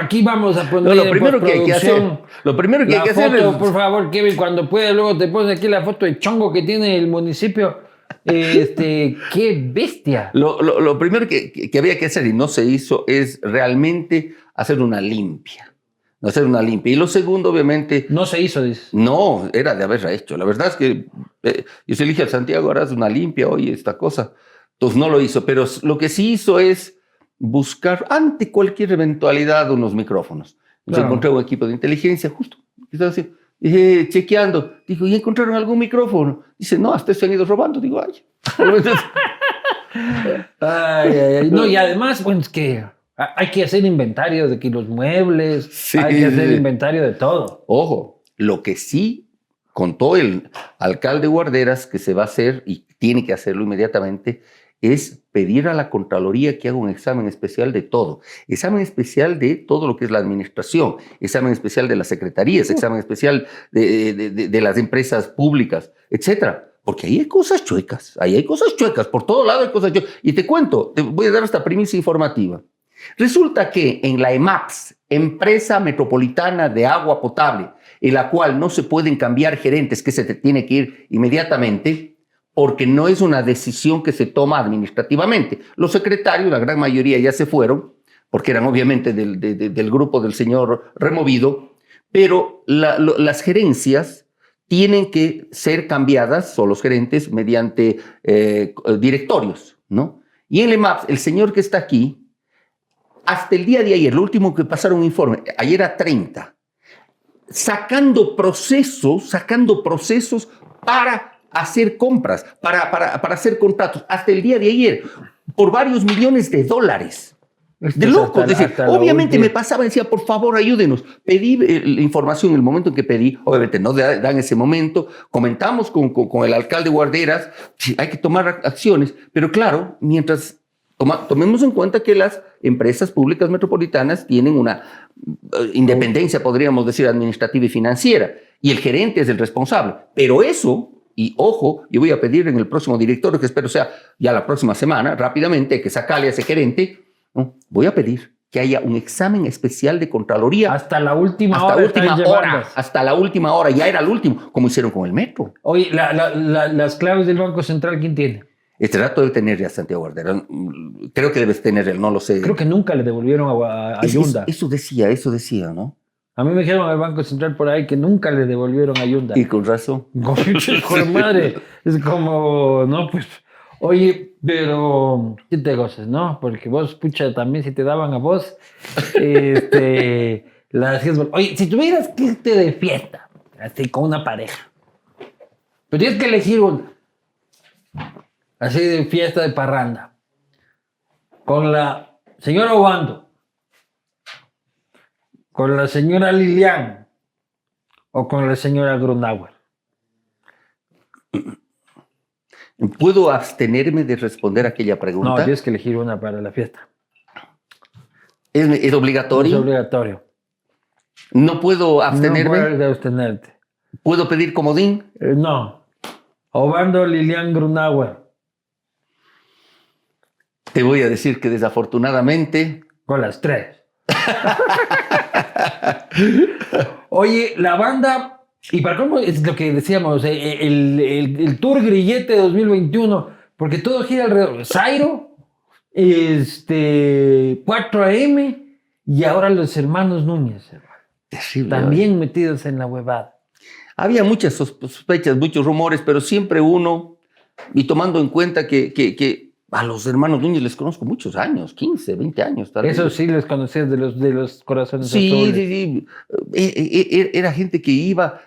Aquí vamos a poner no, lo primero que hay que hacer, lo primero que hay que foto, hacer es... por favor, Kevin, cuando puedas, luego te pones aquí la foto de chongo que tiene el municipio. Este, qué bestia. Lo, lo, lo primero que, que, había que hacer y no se hizo es realmente hacer una limpia. Hacer una limpia. Y lo segundo, obviamente. No se hizo, dice. No, era de haberla hecho. La verdad es que eh, yo se dije a Santiago, es una limpia, oye, esta cosa. Entonces no lo hizo. Pero lo que sí hizo es buscar ante cualquier eventualidad unos micrófonos. Entonces claro. encontré un equipo de inteligencia, justo. Estaba así, dije, chequeando. Dijo, ¿y encontraron algún micrófono? Dice, no, hasta se han ido robando. Digo, ay. (laughs) ay, ay, ay. No, y además, bueno, es que hay que hacer inventario de que los muebles, sí, hay que hacer inventario de todo. Ojo, lo que sí contó el alcalde Guarderas que se va a hacer y tiene que hacerlo inmediatamente es pedir a la Contraloría que haga un examen especial de todo. Examen especial de todo lo que es la administración, examen especial de las secretarías, examen especial de, de, de, de las empresas públicas, etcétera. Porque ahí hay cosas chuecas, ahí hay cosas chuecas, por todo lado hay cosas chuecas. Y te cuento, te voy a dar esta primicia informativa. Resulta que en la EMAPS, Empresa Metropolitana de Agua Potable, en la cual no se pueden cambiar gerentes, que se te tiene que ir inmediatamente, porque no es una decisión que se toma administrativamente. Los secretarios, la gran mayoría ya se fueron, porque eran obviamente del, de, de, del grupo del señor removido, pero las gerencias tienen que ser cambiadas, o los gerentes, mediante eh, directorios, ¿no? Y en el EMAPS, el señor que está aquí, hasta el día de ayer, lo último que pasaron un informe, ayer a 30, sacando procesos, sacando procesos para hacer compras, para, para, para hacer contratos, hasta el día de ayer, por varios millones de dólares. De loco, decir, obviamente me pasaba y decía, por favor, ayúdenos. Pedí la información en el momento en que pedí, obviamente no da en ese momento, comentamos con, con, con el alcalde Guarderas, sí, hay que tomar acciones, pero claro, mientras toma, tomemos en cuenta que las empresas públicas metropolitanas tienen una uh, independencia, podríamos decir, administrativa y financiera, y el gerente es el responsable, pero eso y ojo, yo voy a pedir en el próximo directorio, que espero sea ya la próxima semana, rápidamente, que sacale a ese gerente, ¿no? voy a pedir que haya un examen especial de Contraloría. Hasta la última hasta hora. La última hora hasta la última hora, ya era el último, como hicieron con el metro. Oye, la, la, la, las claves del Banco Central, ¿quién tiene? Este dato debe tener ya Santiago Guardera. Creo que debes tener él, no lo sé. Creo que nunca le devolvieron a, a Ayunda. Eso, eso decía, eso decía, ¿no? A mí me dijeron al Banco Central por ahí que nunca le devolvieron ayuda. Y con razón. (laughs) Con madre. Es como, no, pues, oye, pero ¿qué te goces, no? Porque vos, pucha, también si te daban a vos, este, (laughs) la hacías. Oye, si tuvieras que irte de fiesta, así con una pareja, pero tienes que elegir una, así de fiesta de parranda, con la señora Obando ¿Con la señora Lilian o con la señora Grunauer? ¿Puedo abstenerme de responder aquella pregunta? No, tienes que elegir una para la fiesta. ¿Es, es obligatorio? Es obligatorio. ¿No puedo abstenerme? No puedes abstenerte. ¿Puedo pedir comodín? Eh, no. Obando Lilian Grunauer. Te voy a decir que desafortunadamente... Con las tres. (laughs) Oye, la banda, y para cómo es lo que decíamos, eh, el, el, el, Tour Grillete 2021, porque todo gira alrededor. Zairo, este, 4AM y ahora los hermanos Núñez. Terrible, también ¿verdad? metidos en la huevada. Había muchas sospechas, muchos rumores, pero siempre uno, y tomando en cuenta que, que, que a los hermanos Núñez les conozco muchos años, 15, 20 años. Tal Eso sí les conocías de los, de los corazones sí, azules. Sí, sí, era gente que iba,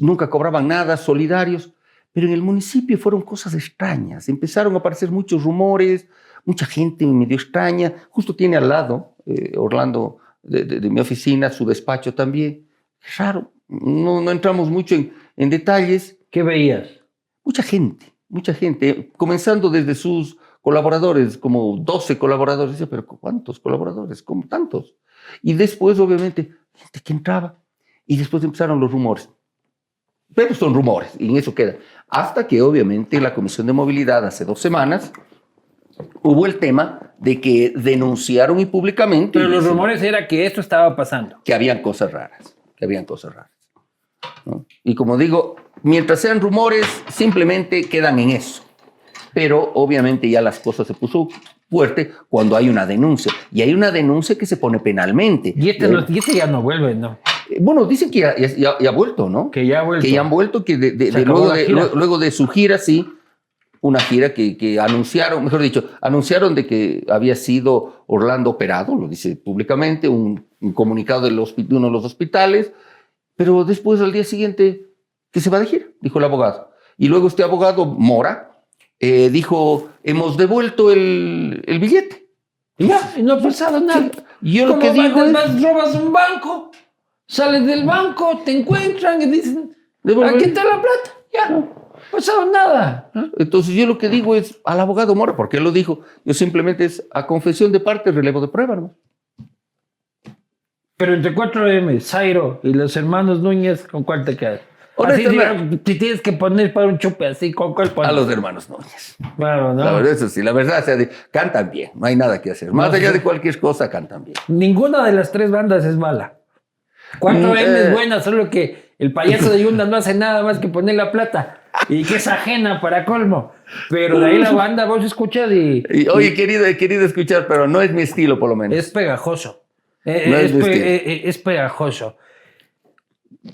nunca cobraban nada, solidarios, pero en el municipio fueron cosas extrañas. Empezaron a aparecer muchos rumores, mucha gente medio extraña. Justo tiene al lado, eh, Orlando, de, de, de, mi oficina, su despacho también. Raro, no, no entramos mucho en, en detalles. ¿Qué veías? Mucha gente mucha gente, comenzando desde sus colaboradores, como 12 colaboradores, decía, pero ¿cuántos colaboradores? ¿Cómo tantos? Y después, obviamente, gente que entraba. Y después empezaron los rumores. Pero son rumores, y en eso queda. Hasta que, obviamente, la Comisión de Movilidad hace dos semanas hubo el tema de que denunciaron y públicamente Pero los rumores era que esto estaba pasando. que habían cosas raras, que habían cosas raras. ¿no? Y como digo, mientras sean rumores, simplemente quedan en eso. Pero obviamente ya las cosas se puso fuerte cuando hay una denuncia. Y hay una denuncia que se pone penalmente. Y este, no- y este ya no vuelve, ¿no? Eh, Bueno, dicen que ya, ya- ya- ya ha vuelto, ¿no? Que ya ha vuelto. Que ya han vuelto, que de- de- de luego, de, luego- de su gira, sí, una gira que, que anunciaron, mejor dicho, anunciaron de que había sido Orlando operado, lo dice públicamente, un, un comunicado hospi- de uno de los hospitales, pero después al día siguiente que se va de gira, dijo el abogado. Y luego este abogado, Mora, eh, dijo, hemos devuelto el, el billete. Y ya, y no ha pasado nada. Y yo lo ¿Cómo que digo es, vas, robas un banco, sales del banco, te encuentran y dicen, Devolver. aquí está la plata. Ya, no ha pasado nada. Entonces yo lo que digo es al abogado Mora, porque él lo dijo, yo simplemente es a confesión de parte, relevo de prueba, ¿no? Pero entre 4M, Zairo y los hermanos Núñez, ¿con cuál te quedas? Así, Honestamente- digamos, si tienes que poner para un chupe así, ¿con cuál pones? A los hermanos Núñez. Claro, ¿no? La verdad, eso sí, la verdad, sea, cantan bien, no hay nada que hacer. Más No, allá sí. de cualquier cosa, cantan bien. Ninguna de las tres bandas es mala. 4M Mm, eh. es buena, solo que el payaso de Yunda no hace nada más que poner la plata. Y que es ajena para colmo. Pero de ahí la banda vos escuchas y, Y, oye, he querido, he querido escuchar, pero no es mi estilo, por lo menos. es pegajoso. Eh, No es, es mi pe- eh, eh, es pegajoso.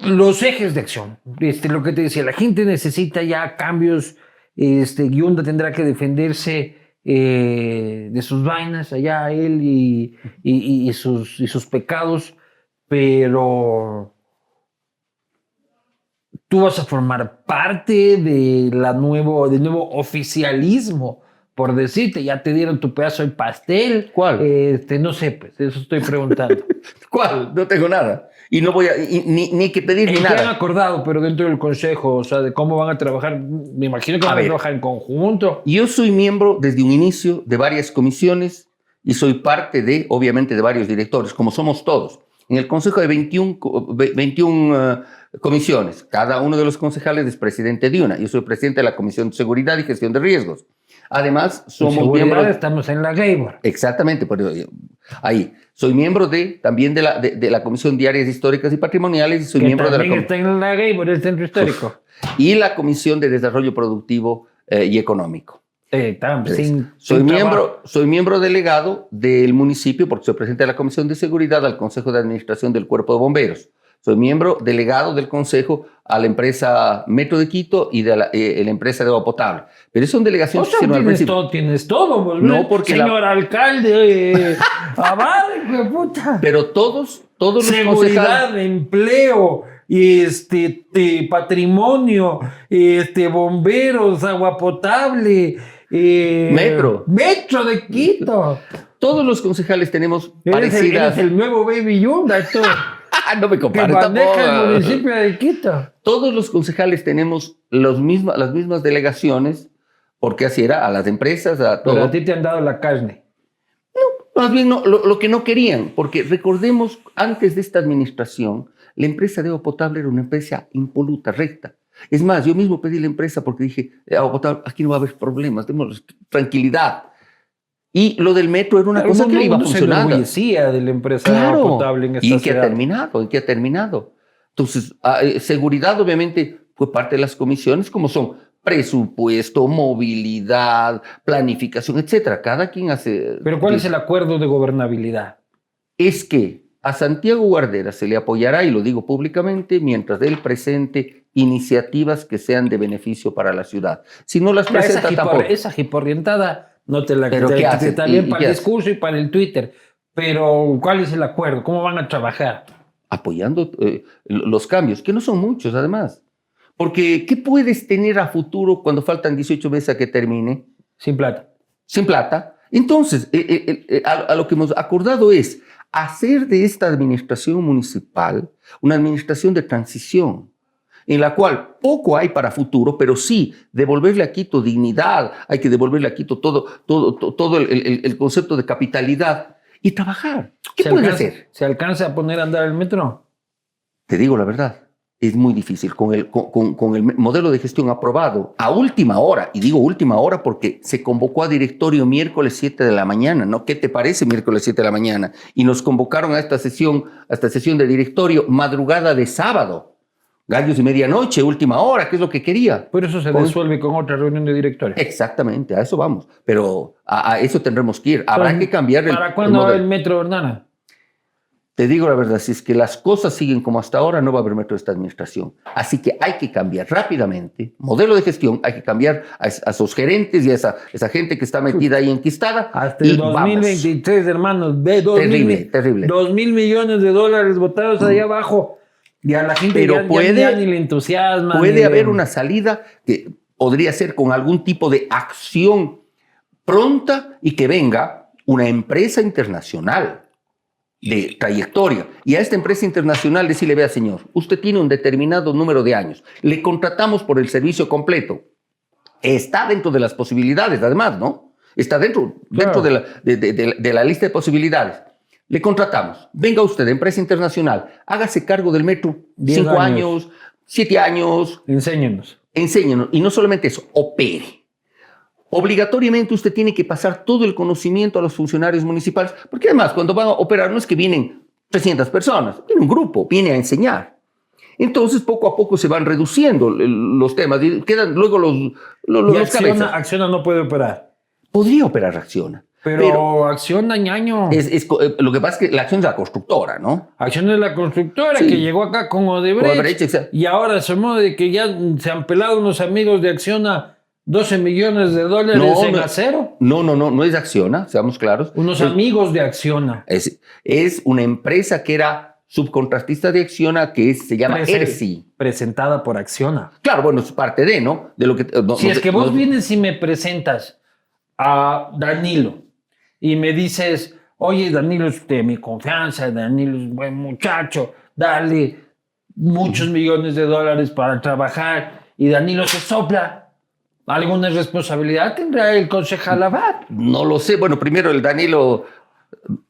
Los ejes de acción, este, lo que te decía, la gente necesita ya cambios. Este, Yunda tendrá que defenderse eh, de sus vainas, allá él y, y- y- y sus, y sus pecados, pero tú vas a formar parte de la nuevo, del nuevo oficialismo, por decirte, ya te dieron tu pedazo de pastel. ¿Cuál? Este, no sé, pues, eso estoy preguntando. (laughs) ¿Cuál? No tengo nada. Y no voy a, y- ni, ni que pedir ni ¿En qué han nada. acordado, pero dentro del consejo? O sea, de cómo van a trabajar. Me imagino que A van a, ver. trabajar en conjunto. Yo soy miembro desde un inicio de varias comisiones y soy parte de, obviamente, de varios directores, como somos todos. En el Consejo de 21, co- ve- 21 eh, comisiones. Cada uno de los concejales es presidente de una. Yo soy presidente de la Comisión de Seguridad y Gestión de Riesgos. Además, somos miembros... Estamos en la Gabor. Exactamente, por eso, ahí. Soy miembro de, también de la, de, de la Comisión de Áreas Históricas y Patrimoniales y soy Que miembro de la, también com- está en la Gabor, el centro histórico. y la Comisión de Desarrollo Productivo eh, y Económico. Eh, tam- sin- soy, sin miembro, trabajo. soy miembro delegado del municipio porque soy presidente de la Comisión de Seguridad al Consejo de Administración del Cuerpo de Bomberos. Soy miembro delegado del Consejo a la empresa Metro de Quito y de la, eh, la empresa de agua potable. Pero esas son O delegaciones sea, que al tienes principio. todo, tienes todo, No, porque la- Señor alcalde, eh, (laughs) de puta. Pero todos, todos los. Seguridad, empleo, este, te- patrimonio, este, bomberos, agua potable, eh, Metro. Metro de Quito. Todos los concejales tenemos Eres el, parecidas. eres el nuevo Baby tú, Ah, (laughs) (laughs) no me que compares maneja el tampoco. municipio de Quito. Todos los concejales tenemos los las mismas delegaciones, porque así era, a las empresas, a Pero todo. a ti te han dado la carne. Más bien no, lo, lo que no querían, porque recordemos, antes de esta administración, la empresa de agua potable era una empresa impoluta, recta. Es más, yo mismo pedí la empresa porque dije, "Eh, agua potable, aquí no va a haber problemas, démosles tranquilidad. Y lo del metro era una cosa que iba se funcionando. enorgullecía de la empresa Claro. potable en esta ¿Y en qué ha terminado? ¿En qué ha terminado? Entonces, ah, eh, seguridad obviamente fue parte de las comisiones, como son presupuesto, movilidad, planificación, etcétera. Cada quien hace... Pero ¿cuál es el acuerdo de gobernabilidad? Es que a Santiago Guardera se le apoyará, y lo digo públicamente, mientras él presente iniciativas que sean de beneficio para la ciudad. Si no las esa, presenta hipor- tampoco. esa hiporrientada no te la ¿Pero te- qué te- hacen? Está ¿Y- bien y para el discurso y para el Twitter. Pero ¿cuál es el acuerdo? ¿Cómo van a trabajar? apoyando eh, los cambios, que no son muchos además. Porque, ¿qué puedes tener a futuro cuando faltan 18 meses a que termine? Sin plata. Sin plata. Entonces, eh, eh, eh, a, a lo que hemos acordado es hacer de esta administración municipal una administración de transición, en la cual poco hay para futuro, pero sí devolverle a Quito dignidad, hay que devolverle a Quito todo, todo, to- todo el, el- el concepto de capitalidad y trabajar. ¿Qué ¿Se puede alcanza, hacer? ¿Se alcanza a poner a andar el metro? Te digo la verdad, es muy difícil. Con el, con, con- con el modelo de gestión aprobado a última hora, y digo última hora porque se convocó a directorio miércoles 7 de la mañana, ¿no? ¿Qué te parece miércoles 7 de la mañana? Y nos convocaron a esta sesión, a esta sesión de directorio madrugada de sábado. Gallos de medianoche, última hora, ¿qué es lo que quería? Por eso se Con- con otra reunión de directorio. Exactamente, a eso vamos. Pero a, a eso tendremos que ir. Habrá Pero, que cambiar el, ¿Para el cuándo va modelo. el metro, Hernana? Te digo la verdad, si es que las cosas siguen como hasta ahora, no va a haber metro de esta administración. Así que hay que cambiar rápidamente modelo de gestión, hay que cambiar a, a esos gerentes y a esa, esa gente que está metida ahí enquistada. Hasta y el vamos. 2023, hermanos. Ve, dos Terrible, mil, terrible. Dos mil millones de dólares botados ahí abajo. Y a la gente Pero ya, puede- ya ni le entusiasma. Puede le- haber una (laughs) salida que podría ser con algún tipo de acción pronta y que venga una empresa internacional de trayectoria. Y a esta empresa internacional decirle, vea señor, usted tiene un determinado número de años, le contratamos por el servicio completo. Está dentro de las posibilidades, además, ¿no? Está dentro, dentro de, la, de- de- de- de la lista de posibilidades. Le contratamos. Venga usted, empresa internacional, hágase cargo del metro. Diez Cinco años. años, siete años, Enséñenos. enséñenos. Y no solamente eso, opere. Obligatoriamente usted tiene que pasar todo el conocimiento a los funcionarios municipales, porque además cuando van a operar no es que vienen 300 personas, viene un grupo, viene a enseñar. Entonces poco a poco se van reduciendo los temas y quedan luego los, los, Y los Acciona, cabezas. Acciona no puede operar. Podría operar Acciona, Pero, pero, Acciona, ñaño. es, es eh, lo que pasa es que la acción es la constructora, ¿no? Acciona es la constructora Sí. que llegó acá con Odebrecht. Odebrecht, y ahora se modo de que ya se han pelado unos amigos de Acciona 12 millones de dólares No, en no. acero. No, no, no, no es Acciona, seamos claros. Unos Es- amigos de Acciona. Es, es una empresa que era subcontratista de Acciona que es- se llama Prese- ERSI. Presentada por Acciona. Claro, bueno, es parte de, ¿no? De lo que. no- Si es que vos vienes y me presentas a Danilo y me dices, oye, Danilo es de mi confianza, Danilo es buen muchacho, dale muchos millones de dólares para trabajar y Danilo se sopla. ¿Alguna responsabilidad tendrá el concejal Abad? No lo sé. Bueno, primero el Danilo.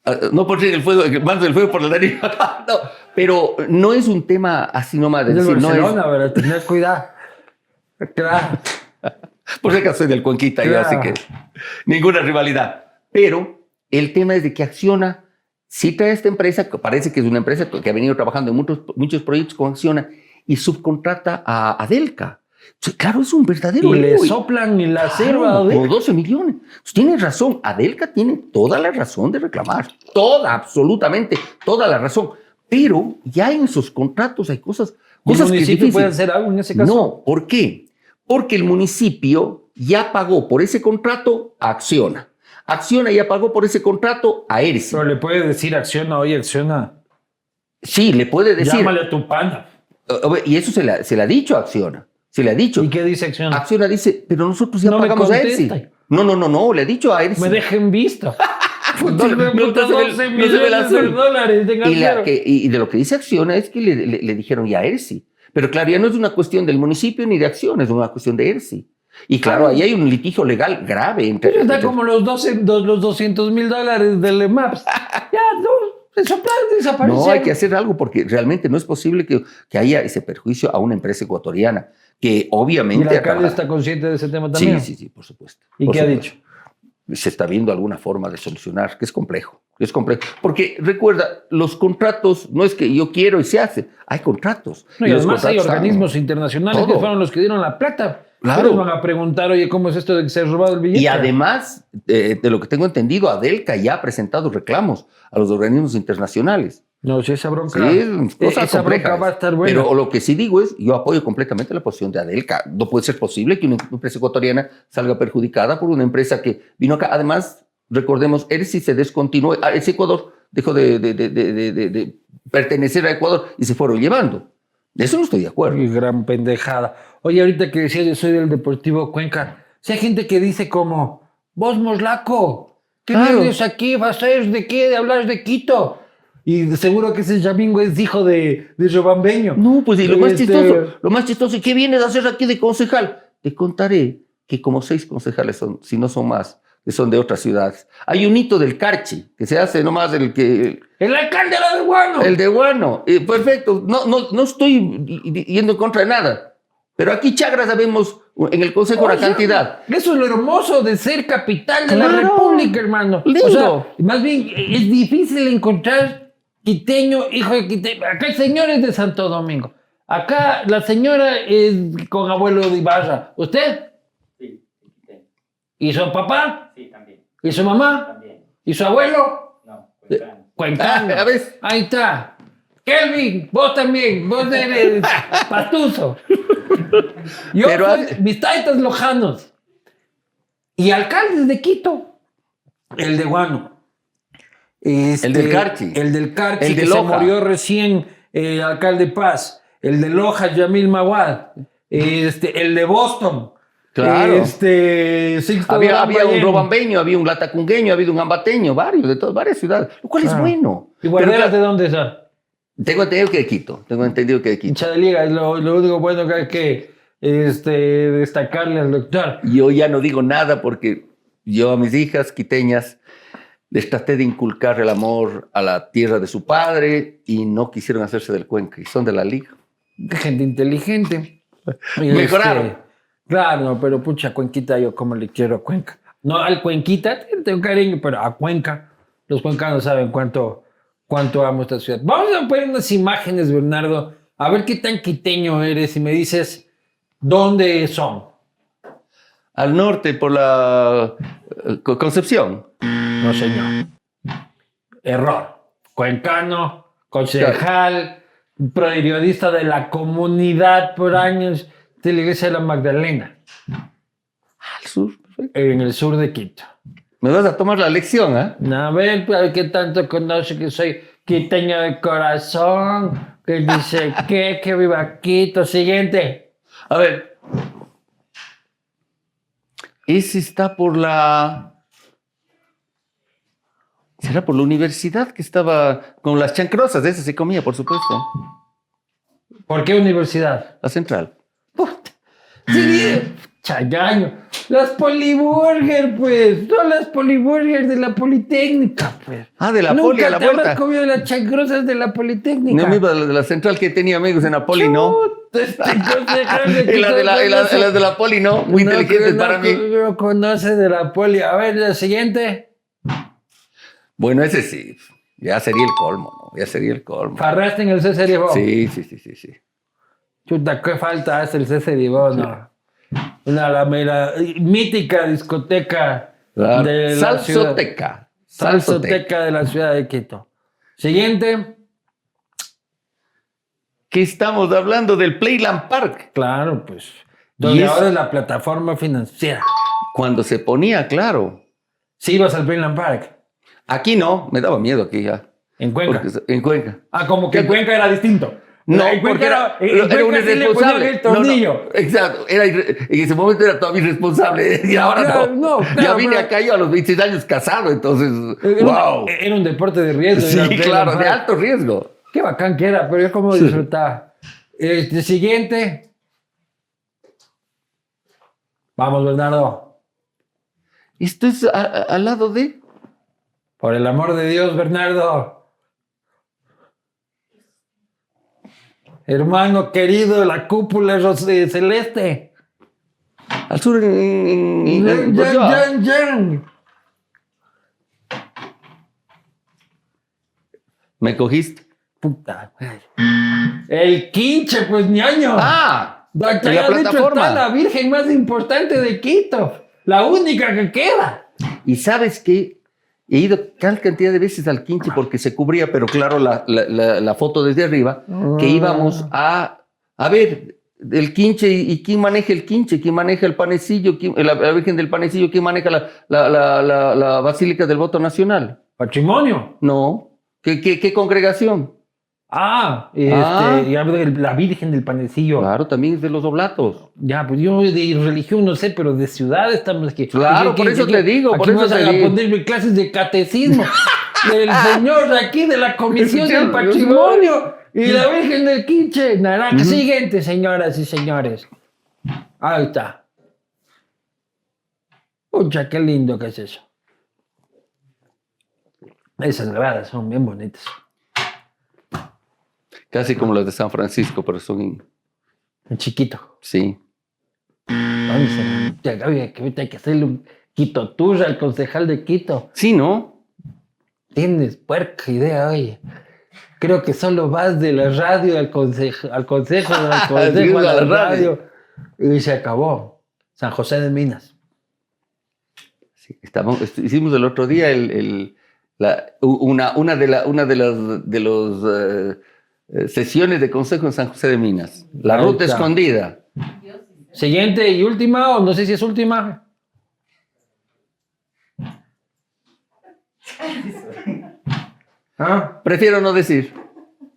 ah, No por el fuego, el mando del fuego por el Danilo. (laughs) no, pero no es un tema así nomás de decir, no es. Barcelona. Tener cuidado. Claro. (laughs) Por si acaso soy del Cuenquita, yo, así que ninguna rivalidad. Pero el tema es de que Acciona sí trae esta empresa, que parece que es una empresa que ha venido trabajando en muchos, muchos proyectos con Acciona y subcontrata a Adelca. Sí, claro, es un verdadero Y le soplan y la Claro. ¿ves? como 12 millones. Pues tienes razón, Adelca tiene toda la razón de reclamar. Toda, absolutamente, toda la razón. Pero ya en sus contratos hay cosas, ¿Y el cosas que es municipio difícil. puede hacer algo en ese caso? No, ¿por qué? Porque el municipio ya pagó por ese contrato a Acciona. Acciona ya pagó por ese contrato a ERSI. Pero le puede decir acciona, oye, acciona. Sí, le puede decir. Llámale a tu pana. Y eso se le, ha- se le ha dicho a Acciona. Se le ha dicho. ¿Y qué dice acciona? Acciona dice, pero nosotros ya No pagamos a. No, no, no, no, le ha dicho a ERSI. Me dejen visto. (laughs) No, Puta, no, me no puta se ve el- 12 no se ve el millones de azul. dólares de Y, la acero. que- y de lo que dice Acciona es que le, le- le dijeron ya ERSI. Pero claro, ya no es una cuestión del municipio ni de Acciona, es una cuestión de ERSI. Y claro, Ah. ahí hay un litigio legal grave entre. Está como los, 12, dos- los 200 mil dólares del EMAPS. (laughs) ya, no, desaparecieron. desaparecieron. No, hay que hacer algo porque realmente no es posible que, que haya ese perjuicio a una empresa ecuatoriana que Y el obviamente... alcalde está consciente de ese tema también. Sí, sí, sí, por supuesto. ¿Y por qué ha dicho? Se está viendo alguna forma de solucionar, que es complejo, que es complejo. Porque recuerda, los contratos no es que yo quiero y se hace, hay contratos. No, y además hay están- organismos internacionales que fueron los que dieron la plata. Claro. Ellos van a preguntar, oye, ¿cómo es esto de que se ha robado el billete? Y además, eh, de lo que tengo entendido, Adelca ya ha presentado reclamos a los organismos internacionales. No, si esa bronca. Sí, eh, esa bronca va a estar buena. Pero lo que sí digo es, yo apoyo completamente la posición de Adelca. No puede ser posible que una empresa ecuatoriana salga perjudicada por una empresa que vino acá. Además, recordemos, ERSI se descontinuó, ah, ese Ecuador dejó de, pertenecer a Ecuador y se fueron llevando. De eso no estoy de acuerdo. Gran pendejada. Oye, ahorita que decías, yo soy del Deportivo Cuenca. Si hay gente que dice como, vos Moslaco, ¿qué Claro. vienes aquí? ¿Vas a ir de qué? ¿De hablar de Quito? Y seguro que ese Yamingo es hijo de, de Robambeño. No, pues y lo más Este, chistoso, lo más chistoso, ¿y qué vienes a hacer aquí de concejal? Te contaré que como seis concejales son, si no son más, que son de otras ciudades. Hay un hito del Carchi, que se hace nomás el que... El alcalde era de Guano. El de Guano. Eh, perfecto. No, no, no estoy yendo en contra de nada. Pero aquí Chagra sabemos en el Consejo la cantidad. Eso es lo hermoso de ser capital de la. República, hermano. Lindo. O sea, más bien es difícil encontrar quiteño, hijo de quiteño. Acá hay señores de Santo Domingo. Acá la señora es con abuelo de Ibarra. ¿Usted? Sí, sí, ¿Y su papá? sí, también, ¿Y su mamá? también. ¿Y su abuelo? No, cuéntanos. Cuencano. Ah, a ver. Ahí está. Kelvin, vos también, vos eres (laughs) pastuso. Yo Pero soy mis taitas lojanos. Y alcaldes de Quito. El de Guano. Este, El del Carchi. El del Carchi, El de que se Loja. murió recién, eh, alcalde Paz. El de Loja, Yamil Mawad. Este, el de Boston. Claro. Este, Había, un robambeño, había un latacungueño, había un ambateño, varios, de todas, varias ciudades, lo cual es Ah. bueno. ¿Y Guarderas Pero, de dónde está? Tengo entendido que de Quito, tengo entendido que de Quito. hincha de liga, es lo, lo único bueno que hay que este, destacarle al doctor. Yo ya no digo nada porque yo a mis hijas quiteñas les traté de inculcar el amor a la tierra de su padre y no quisieron hacerse del Cuenca y son de la liga. Gente inteligente. (laughs) Mejoraron. este, claro, pero pucha, Cuenquita, yo como le quiero a Cuenca. No, al Cuenquita tengo cariño, pero a Cuenca, los cuencanos saben cuánto, cuánto amo esta ciudad. Vamos a poner unas imágenes, Bernardo, a ver qué tan quiteño eres y me dices dónde son. Al norte por la eh, Co- Concepción. No, señor. Error. Cuencano, concejal, periodista de la comunidad por años de la iglesia de la Magdalena, Al sur. perfecto. en el sur de Quito. Me vas a tomar la lección, ¿ah? A ver, a ver qué tanto conoce que soy quiteño de corazón, que dice (laughs) que, que viva Quito. Siguiente. A ver. Ese está por la. ¿Será por la universidad que estaba con las chancrosas? Ese se comía, por supuesto. ¿Por qué universidad? La central. Puta. Sí, Chagaño. Las poliburger, pues. Son las poliburger de la Politécnica, pues. Ah, de la Nunca poli a la te vuelta. comido las changrosas de la Politécnica. No me iba de la, central que tenía amigos en la poli, ¿no? Este (laughs) Y la de la, de la poli, ¿no? Muy No, inteligentes no, para no, mí. No conoce de la poli. A ver, la siguiente. Bueno, ese sí. Ya sería el colmo, ¿no? Ya sería el colmo. Farraste en el César Ibó. Sí, sí, sí, sí, sí. Chuta, qué falta hace el César Ibó, ¿no? Una la mera mítica discoteca Claro. de la ciudad. Salsoteca. Salsoteca. Salsoteca de la ciudad de Quito. Siguiente. Que estamos hablando del Playland Park. Claro, pues. Donde Y ahora es la plataforma financiera. Cuando se ponía, claro. Sí, ibas al Greenland Park. Aquí no, me daba miedo aquí ya. En Cuenca. Porque- en Cuenca. Ah, como que en Cuenca era distinto. No, porque era, era un irresponsable. el tornillo. No, no, exacto, era en ese momento era todavía irresponsable. (laughs) Y ahora Claro, no. ya vine pero- acá yo a los 26 años casado, entonces, Era, wow. un, era un deporte de riesgo. Sí, claro, de alto riesgo. Qué bacán que era, pero yo como disfrutaba. Este siguiente. Vamos, Bernardo. Esto es a- a- al lado de... Por el amor de Dios, Bernardo. Hermano querido de la cúpula celeste. Al sur en... en- en- Yan, en yan, Bolívar. yan, yan. Me cogiste. Puta. El quinche, pues ñaño. ¡Ah! La dicho plataforma. está la virgen más importante de Quito. La única que queda. Y sabes que he ido tal cantidad de veces al quinche porque se cubría, pero claro, la, la- la- la foto desde arriba, que íbamos a, a ver el quinche y, quién maneja el quinche, quién maneja el panecillo, quién- la, Virgen del Panecillo, quién maneja la, la, la- la- la Basílica del Voto Nacional. Patrimonio. No. ¿Qué, qué, qué congregación? Ah, este, Ah. la Virgen del Panecillo. Claro, también es de los oblatos. Ya, pues yo de religión no sé, pero de ciudad estamos aquí. Claro, por eso te digo, aquí por eso te a digo. ponerme clases de catecismo (laughs) del señor de aquí de la Comisión del Patrimonio y la Virgen del Quiche. Naranja. Siguiente, señoras y señores. Ahí está. Pucha, qué lindo que es eso. Esas gradas son bien bonitas. Casi como las de San Francisco, pero son... en- En chiquito. Sí. ¿Dónde se- Te- oye, que ahorita hay que hacerle un Quito Tour al concejal de Quito. Sí, ¿no? Tienes puerca idea, oye. Creo que solo vas de la radio al consejo, al consejo, (laughs) al consejo, a la radio. Y se acabó. San José de Minas. Sí, estamos, est- hicimos el otro día el, el- la- u- una, una de, la, una de las de los, eh, sesiones de consejo en San José de Minas. La ruta escondida. Siguiente y última, o no sé si es última. ¿Ah? Prefiero no decir.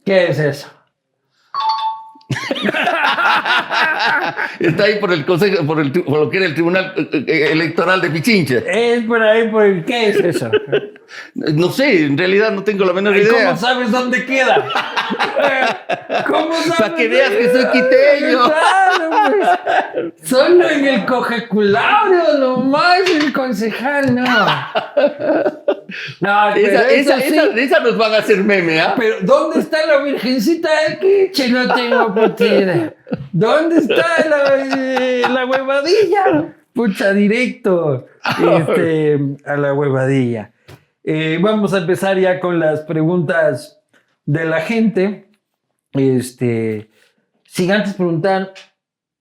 ¿Qué es eso? (laughs) (laughs) Está ahí por el consejo, por, el por lo que era el Tribunal eh, eh, Electoral de Pichincha. Es por ahí, por el- ¿qué es eso? No sé, en realidad no tengo la menor ¿Y idea. cómo sabes dónde queda? ¿Cómo sabes? Para que veas que soy quiteño. Claro, pues. Solo en el cojeculaurio, nomás el concejal, no. No, Esa, esa, sí. esa, de esa nos van a hacer meme, ¿ah? Pero ¿dónde está la virgencita del quiche? No tengo puta. ¿Dónde está la, la huevadilla? Pucha, directo este, a la huevadilla. Eh, vamos a empezar ya con las preguntas de la gente. Este, sin antes preguntar,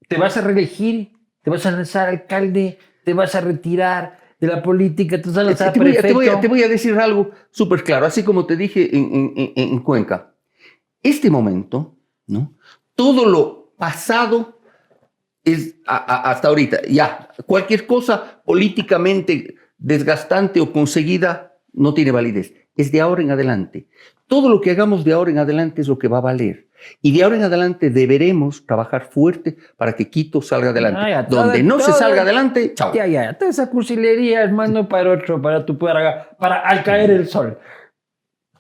¿te vas a reelegir? ¿Te vas a lanzar alcalde? ¿Te vas a retirar de la política? ¿Tú sabes, te, voy, a- te voy a- te voy a decir algo súper claro, así como te dije en, en- en- en Cuenca. Este momento, ¿no? Todo lo pasado es a- a- hasta ahorita. Ya, cualquier cosa políticamente desgastante o conseguida no tiene validez. Es de ahora en adelante. Todo lo que hagamos de ahora en adelante es lo que va a valer. Y de ahora en adelante deberemos trabajar fuerte para que Quito salga adelante. Ah, ya, Donde todo- no se salga adelante, chao. Ya, ya, toda esa cursilería, hermano, para otro, para tu para, para al caer el sol.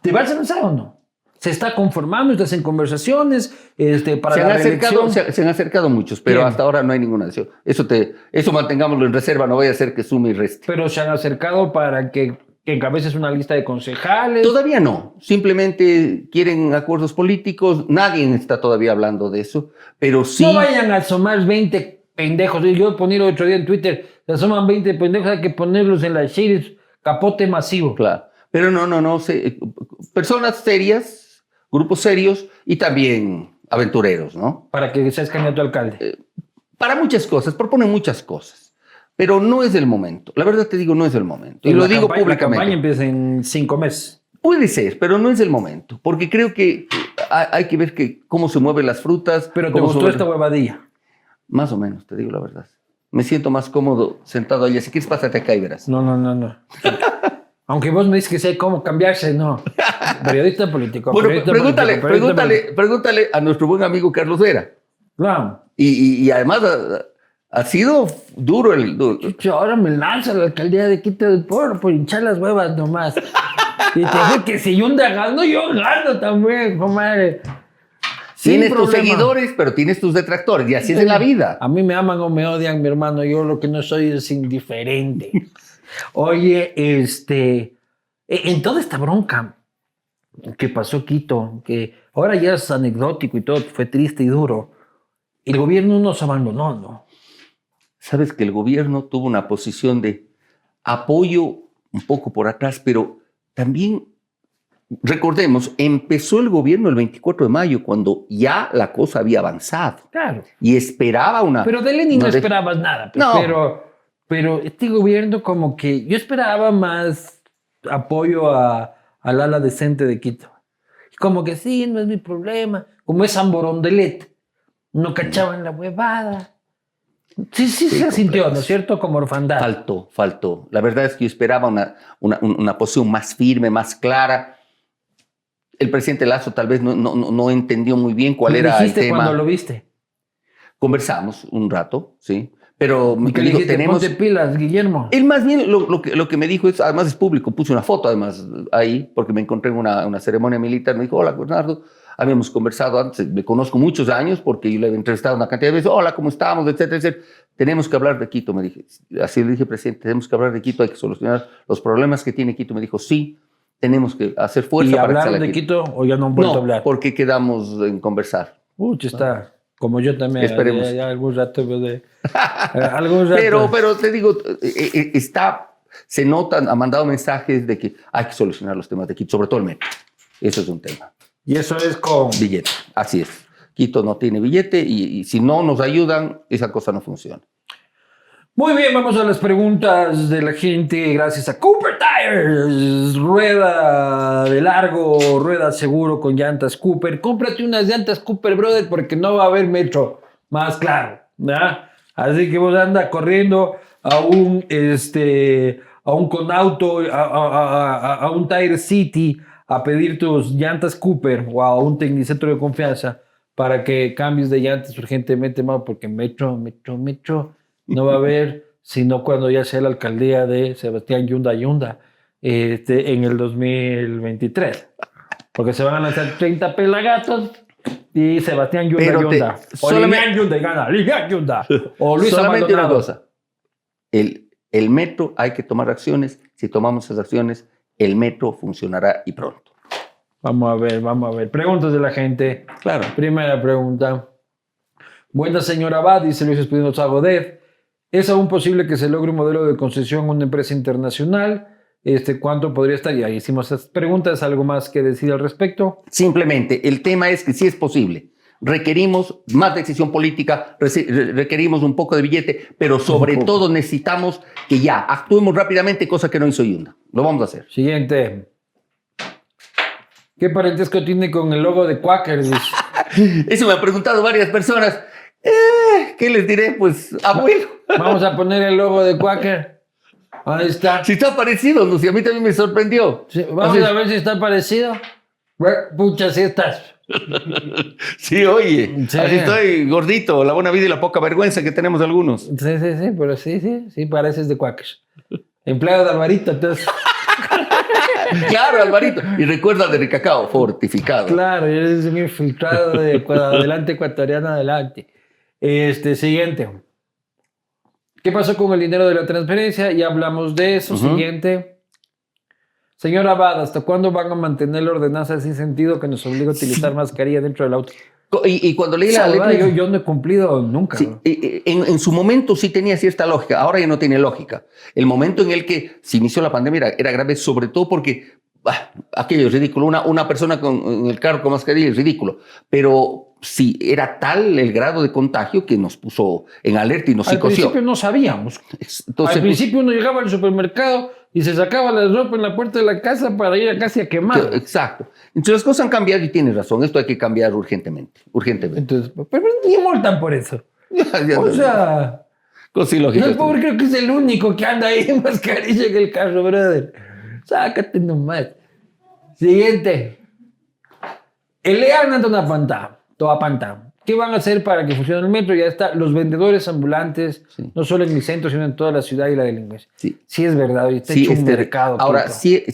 ¿Te vas a lanzar o no? ¿Se está conformando? ¿Estás en conversaciones? Este, para se, han la acercado, se, se han acercado muchos, pero Bien. hasta ahora no hay ninguna decisión. Eso, te, eso mantengámoslo en reserva, no vaya a ser que sume y reste. Pero se han acercado para que, que encabeces una lista de concejales. Todavía no, simplemente quieren acuerdos políticos, nadie está todavía hablando de eso, pero sí, No vayan a asomar 20 pendejos. Yo poner otro día en Twitter, se asoman 20 pendejos, hay que ponerlos en la shades, capote masivo. claro. Pero no, no, no, se- personas serias, grupos serios y también aventureros, ¿no? Para que seas candidato a alcalde. Para muchas cosas, proponen muchas cosas, pero no es el momento. La verdad te digo, no es el momento. Y lo digo campaña- La campaña públicamente. empieza en cinco meses. Puede ser, pero no es el momento, porque creo que hay, que ver que cómo se mueven las frutas. Pero te gustó esta huevadilla. Más o menos, te digo la verdad. Me siento más cómodo sentado allí. Si quieres, pásate acá y verás. No, no, no, no. (laughs) Aunque vos me dices que sé cómo cambiarse, no. (laughs) Periodista político. Bueno, periodista pregúntale, político, pregúntale, pregúntale a nuestro buen amigo Carlos Vera. político. Claro. Y, y- y además ha, ha sido duro el... duro. Chucho, ahora me lanzo a la alcaldía de Quito del Pueblo por hinchar las huevas nomás. (laughs) Y te digo que si yo gano, yo gano también, comadre. Sin Tienes tus problema. seguidores, pero tienes tus detractores. Y así es en la vida. A mí me aman o me odian, mi hermano. Yo lo que no soy es indiferente. (laughs) Oye, este, e- en toda esta bronca que pasó Quito, que ahora ya es anecdótico y todo, fue triste y duro, el gobierno nos abandonó, ¿no? Sabes que el gobierno tuvo una posición de apoyo un poco por atrás, pero también, recordemos, empezó el gobierno el 24 de mayo, cuando ya la cosa había avanzado Claro. y esperaba una... Pero de Lenin no, No, esperabas nada. pues, No. Pero, pero este gobierno como que yo esperaba más apoyo a, al ala decente de Quito. Como que sí, no es mi problema. Como es Amborondelet. No cachaban la huevada. Sí, sí, se sintió, ¿no es cierto? Como orfandad. Faltó, faltó. La verdad es que yo esperaba una, una, una posición más firme, más clara. El presidente Lazo tal vez no, no, no- entendió muy bien cuál ¿Qué era el tema. cuando lo viste? Conversamos un rato, sí. Pero ¿Y qué le le digo, tenemos... Ponte pilas, Guillermo. Él más bien lo, lo que, lo que me dijo es, además es público, puse una foto además ahí, porque me encontré en una, una ceremonia militar, me dijo, hola Bernardo, habíamos conversado antes, me conozco muchos años porque yo le he entrevistado una cantidad de veces, hola, ¿cómo estamos? Etcétera, etcétera. Tenemos que hablar de Quito, me dije. Así le dije, presidente, tenemos que hablar de Quito, hay que solucionar los problemas que tiene Quito. Me dijo, sí, tenemos que hacer fuerza ¿Y para que hablaron de Quito o ya no han vuelto No, a hablar? porque quedamos en conversar. Uy, está. Como yo también. Esperemos. Ya, ya algún rato. pues, de- (laughs) eh, algún rato. Pero, pero te digo, eh, eh, está, se notan, ha mandado mensajes de que hay que solucionar los temas de Quito, sobre todo el metro. Eso es un tema. Y eso es con. Billete, así es. Quito no tiene billete y, y si no nos ayudan, esa cosa no funciona. Muy bien, vamos a las preguntas de la gente. Gracias a Cooper Tires. Rueda de largo, rueda seguro con llantas Cooper. Cómprate unas llantas Cooper, brother, porque no va a haber metro más claro. ¿verdad? Así que vos anda corriendo a un, este, a un Conauto, a, a- un Tire City a pedir tus llantas Cooper o a un tecnicentro de confianza para que cambies de llantas urgentemente, más porque metro, metro, metro no va a haber, sino cuando ya sea la alcaldía de Sebastián Yunda Yunda este, en el 2023. Porque se van a lanzar 30 pelagatos y Sebastián Yunda Pero te- Yunda. O solamente- Yunda y gana, Lilian Yunda. O Luis (laughs) Solamente una cosa. El, el metro hay que tomar acciones. Si tomamos esas acciones, el metro funcionará y pronto. Vamos a ver, vamos a ver. Preguntas de la gente. Claro. Primera pregunta. Buena señora Abad, dice Luis Espinosa Godet. ¿Es aún posible que se logre un modelo de concesión en una empresa internacional? Este, ¿Cuánto podría estar? Ya hicimos estas preguntas. ¿Algo más que decir al respecto? Simplemente, el tema es que sí es posible. Requerimos más decisión política, requerimos un poco de billete, pero sobre todo necesitamos que ya actuemos rápidamente, cosa que no hizo Yunda. Lo vamos a hacer. Siguiente. ¿Qué parentesco tiene con el logo de Quaker? (laughs) Dice. Eso me han preguntado varias personas. ¿Qué les diré? Pues, abuelo. Vamos a poner el logo de Quaker. Ahí está. Si está parecido, si a mí también me sorprendió. Sí, vamos Así- a ver si está parecido. Pucha, si estás. (laughs) Sí, oye, Sí. así estoy gordito, la buena vida y la poca vergüenza que tenemos algunos. Sí, sí, sí, pero sí, sí, sí, pareces de Quaker. Empleado de Alvarito, entonces. (laughs) Claro, Alvarito. Y recuerda de cacao fortificado. Claro, eres un infiltrado de adelante ecuatoriano adelante. Este, siguiente. ¿Qué pasó con el dinero de la transferencia? Ya hablamos de eso. Siguiente. Señor Abad, ¿hasta cuándo van a mantener la ordenanza sin sentido que nos obliga a utilizar mascarilla dentro del auto? Y, y cuando leí la letra, yo, yo no he cumplido nunca. Sí, ¿no? eh, eh, en, en su momento sí tenía cierta lógica, ahora ya no tiene lógica. El momento en el que se inició la pandemia era, era grave, sobre todo porque bah, aquello es ridículo. Una, una persona con, en el carro con mascarilla es ridículo. Pero sí, era tal el grado de contagio que nos puso en alerta y nos Al psicoció. principio no sabíamos. Entonces, Al pues, principio uno llegaba al supermercado y se sacaba la ropa en la puerta de la casa para ir a casi a quemar. que- exacto. Entonces las cosas han cambiado y tienes razón. Esto hay que cambiar urgentemente. Urgentemente. Entonces, pero ni multan por eso. (laughs) Ya, ya, O sea, no, pobre creo que es el único que anda ahí (laughs) en mascarilla en el carro, brother. Sácate nomás. Siguiente. El EAN anda una panta, toda panta. ¿Qué van a hacer para que funcione el metro? Ya está. Los vendedores ambulantes, Sí. no solo en el centro, sino en toda la ciudad y la delincuencia. Sí. Sí, es verdad. Hoy está Sí, hecho un este, mercado. Ahora, sí,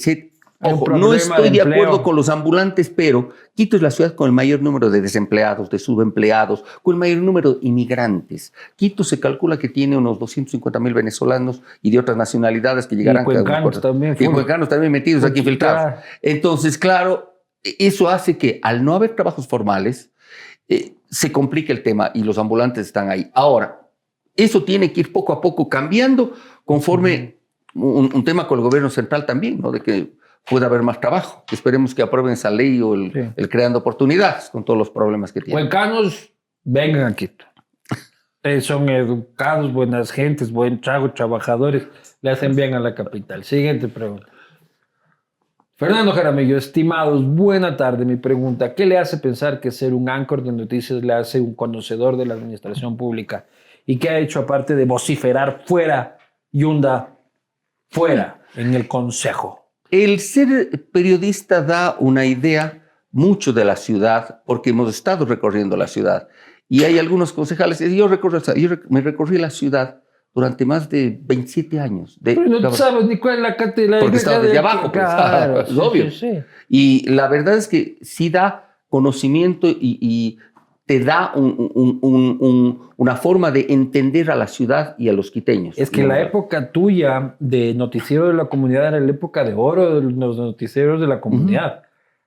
ojo, no estoy de de, acuerdo con los ambulantes, pero Quito es la ciudad con el mayor número de desempleados, de subempleados, con el mayor número de inmigrantes. Quito se calcula que tiene unos 250 mil venezolanos y de otras nacionalidades que llegarán. uno cuencanos también, Y cuencanos también metidos aquí infiltrados. Entonces, claro, eso hace que al no haber trabajos formales, eh, se complica el tema y los ambulantes están ahí. Ahora, eso tiene que ir poco a poco cambiando conforme un, un tema con el gobierno central también, ¿no? De que pueda haber más trabajo. Esperemos que aprueben esa ley o el, Sí. el creando oportunidades con todos los problemas que tiene. Cuencanos, vengan a Quito. Eh, son educados, buenas gentes, buen trago, trabajadores. Le hacen bien a la capital. Siguiente pregunta. Fernando Jaramillo, estimados, buena tarde. Mi pregunta, ¿qué le hace pensar que ser un anchor de noticias le hace un conocedor de la administración pública? ¿Y qué ha hecho aparte de vociferar fuera, Yunda, fuera, en el consejo? El ser periodista da una idea mucho de la ciudad, porque hemos estado recorriendo la ciudad. Y hay algunos concejales, yo, recorro, yo me recorrí la ciudad durante más de 27 años. De, Pero no sabes ni cuál es la cátedra. Porque estaba desde abajo, pues. Claro, Es (laughs) sí, obvio. sí, sí. Y la verdad es que sí da conocimiento y, y te da un- un- un- un- una forma de entender a la ciudad y a los quiteños. Es que la época tuya de noticiero de la comunidad era la época de oro de los noticieros de la comunidad.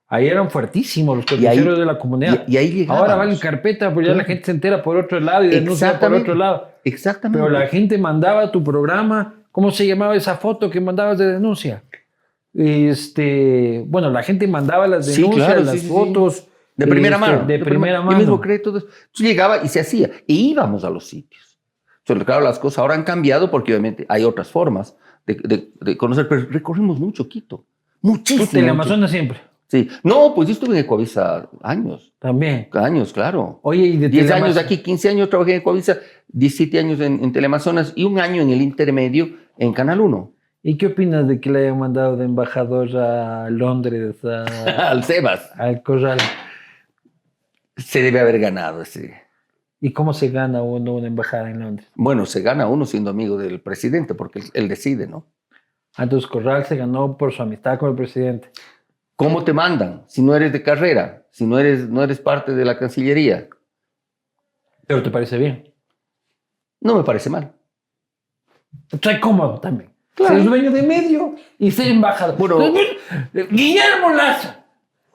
Ahí eran fuertísimos los Y ahí- de la comunidad. Y, y ahí llegábamos. Ahora valen carpeta, pues ya la gente se entera por otro lado y denuncia por otro lado. Exactamente. Pero la gente mandaba tu programa, ¿cómo se llamaba esa foto que mandabas de denuncia? Este, bueno, la gente mandaba las Sí, denuncias, claro, las sí, fotos. De primera este, mano. De, primera Yo mano. mismo creé todo eso. Entonces llegaba y se hacía. Y íbamos a los sitios. Solo claro, las cosas ahora han cambiado porque obviamente hay otras formas de, de- de conocer, pero recorrimos mucho Quito. Muchísimo. El mucho. Amazonas siempre, Sí. No, pues yo estuve en Ecuavisa años. también. Años, claro. Oye, y de 10 Teleamaz- años aquí, 15 años trabajé en Ecuavisa, 17 años en, en Teleamazonas y un año en el intermedio en Canal 1. ¿Y qué opinas de que le hayan mandado de embajador a Londres, a- (laughs) Al Sebas. al Corral? Se debe haber ganado ese. ¿Y cómo se gana uno una embajada en Londres? Bueno, se gana uno siendo amigo del presidente porque él, decide, ¿no? Entonces Corral se ganó por su amistad con el presidente. ¿Cómo te mandan? Si no eres de carrera, si no eres, no eres parte de la Cancillería. Pero te parece bien. No me parece mal. Estoy cómodo también. Claro. Ser dueño de medio y ser embajador. Bueno. Guillermo Lazo.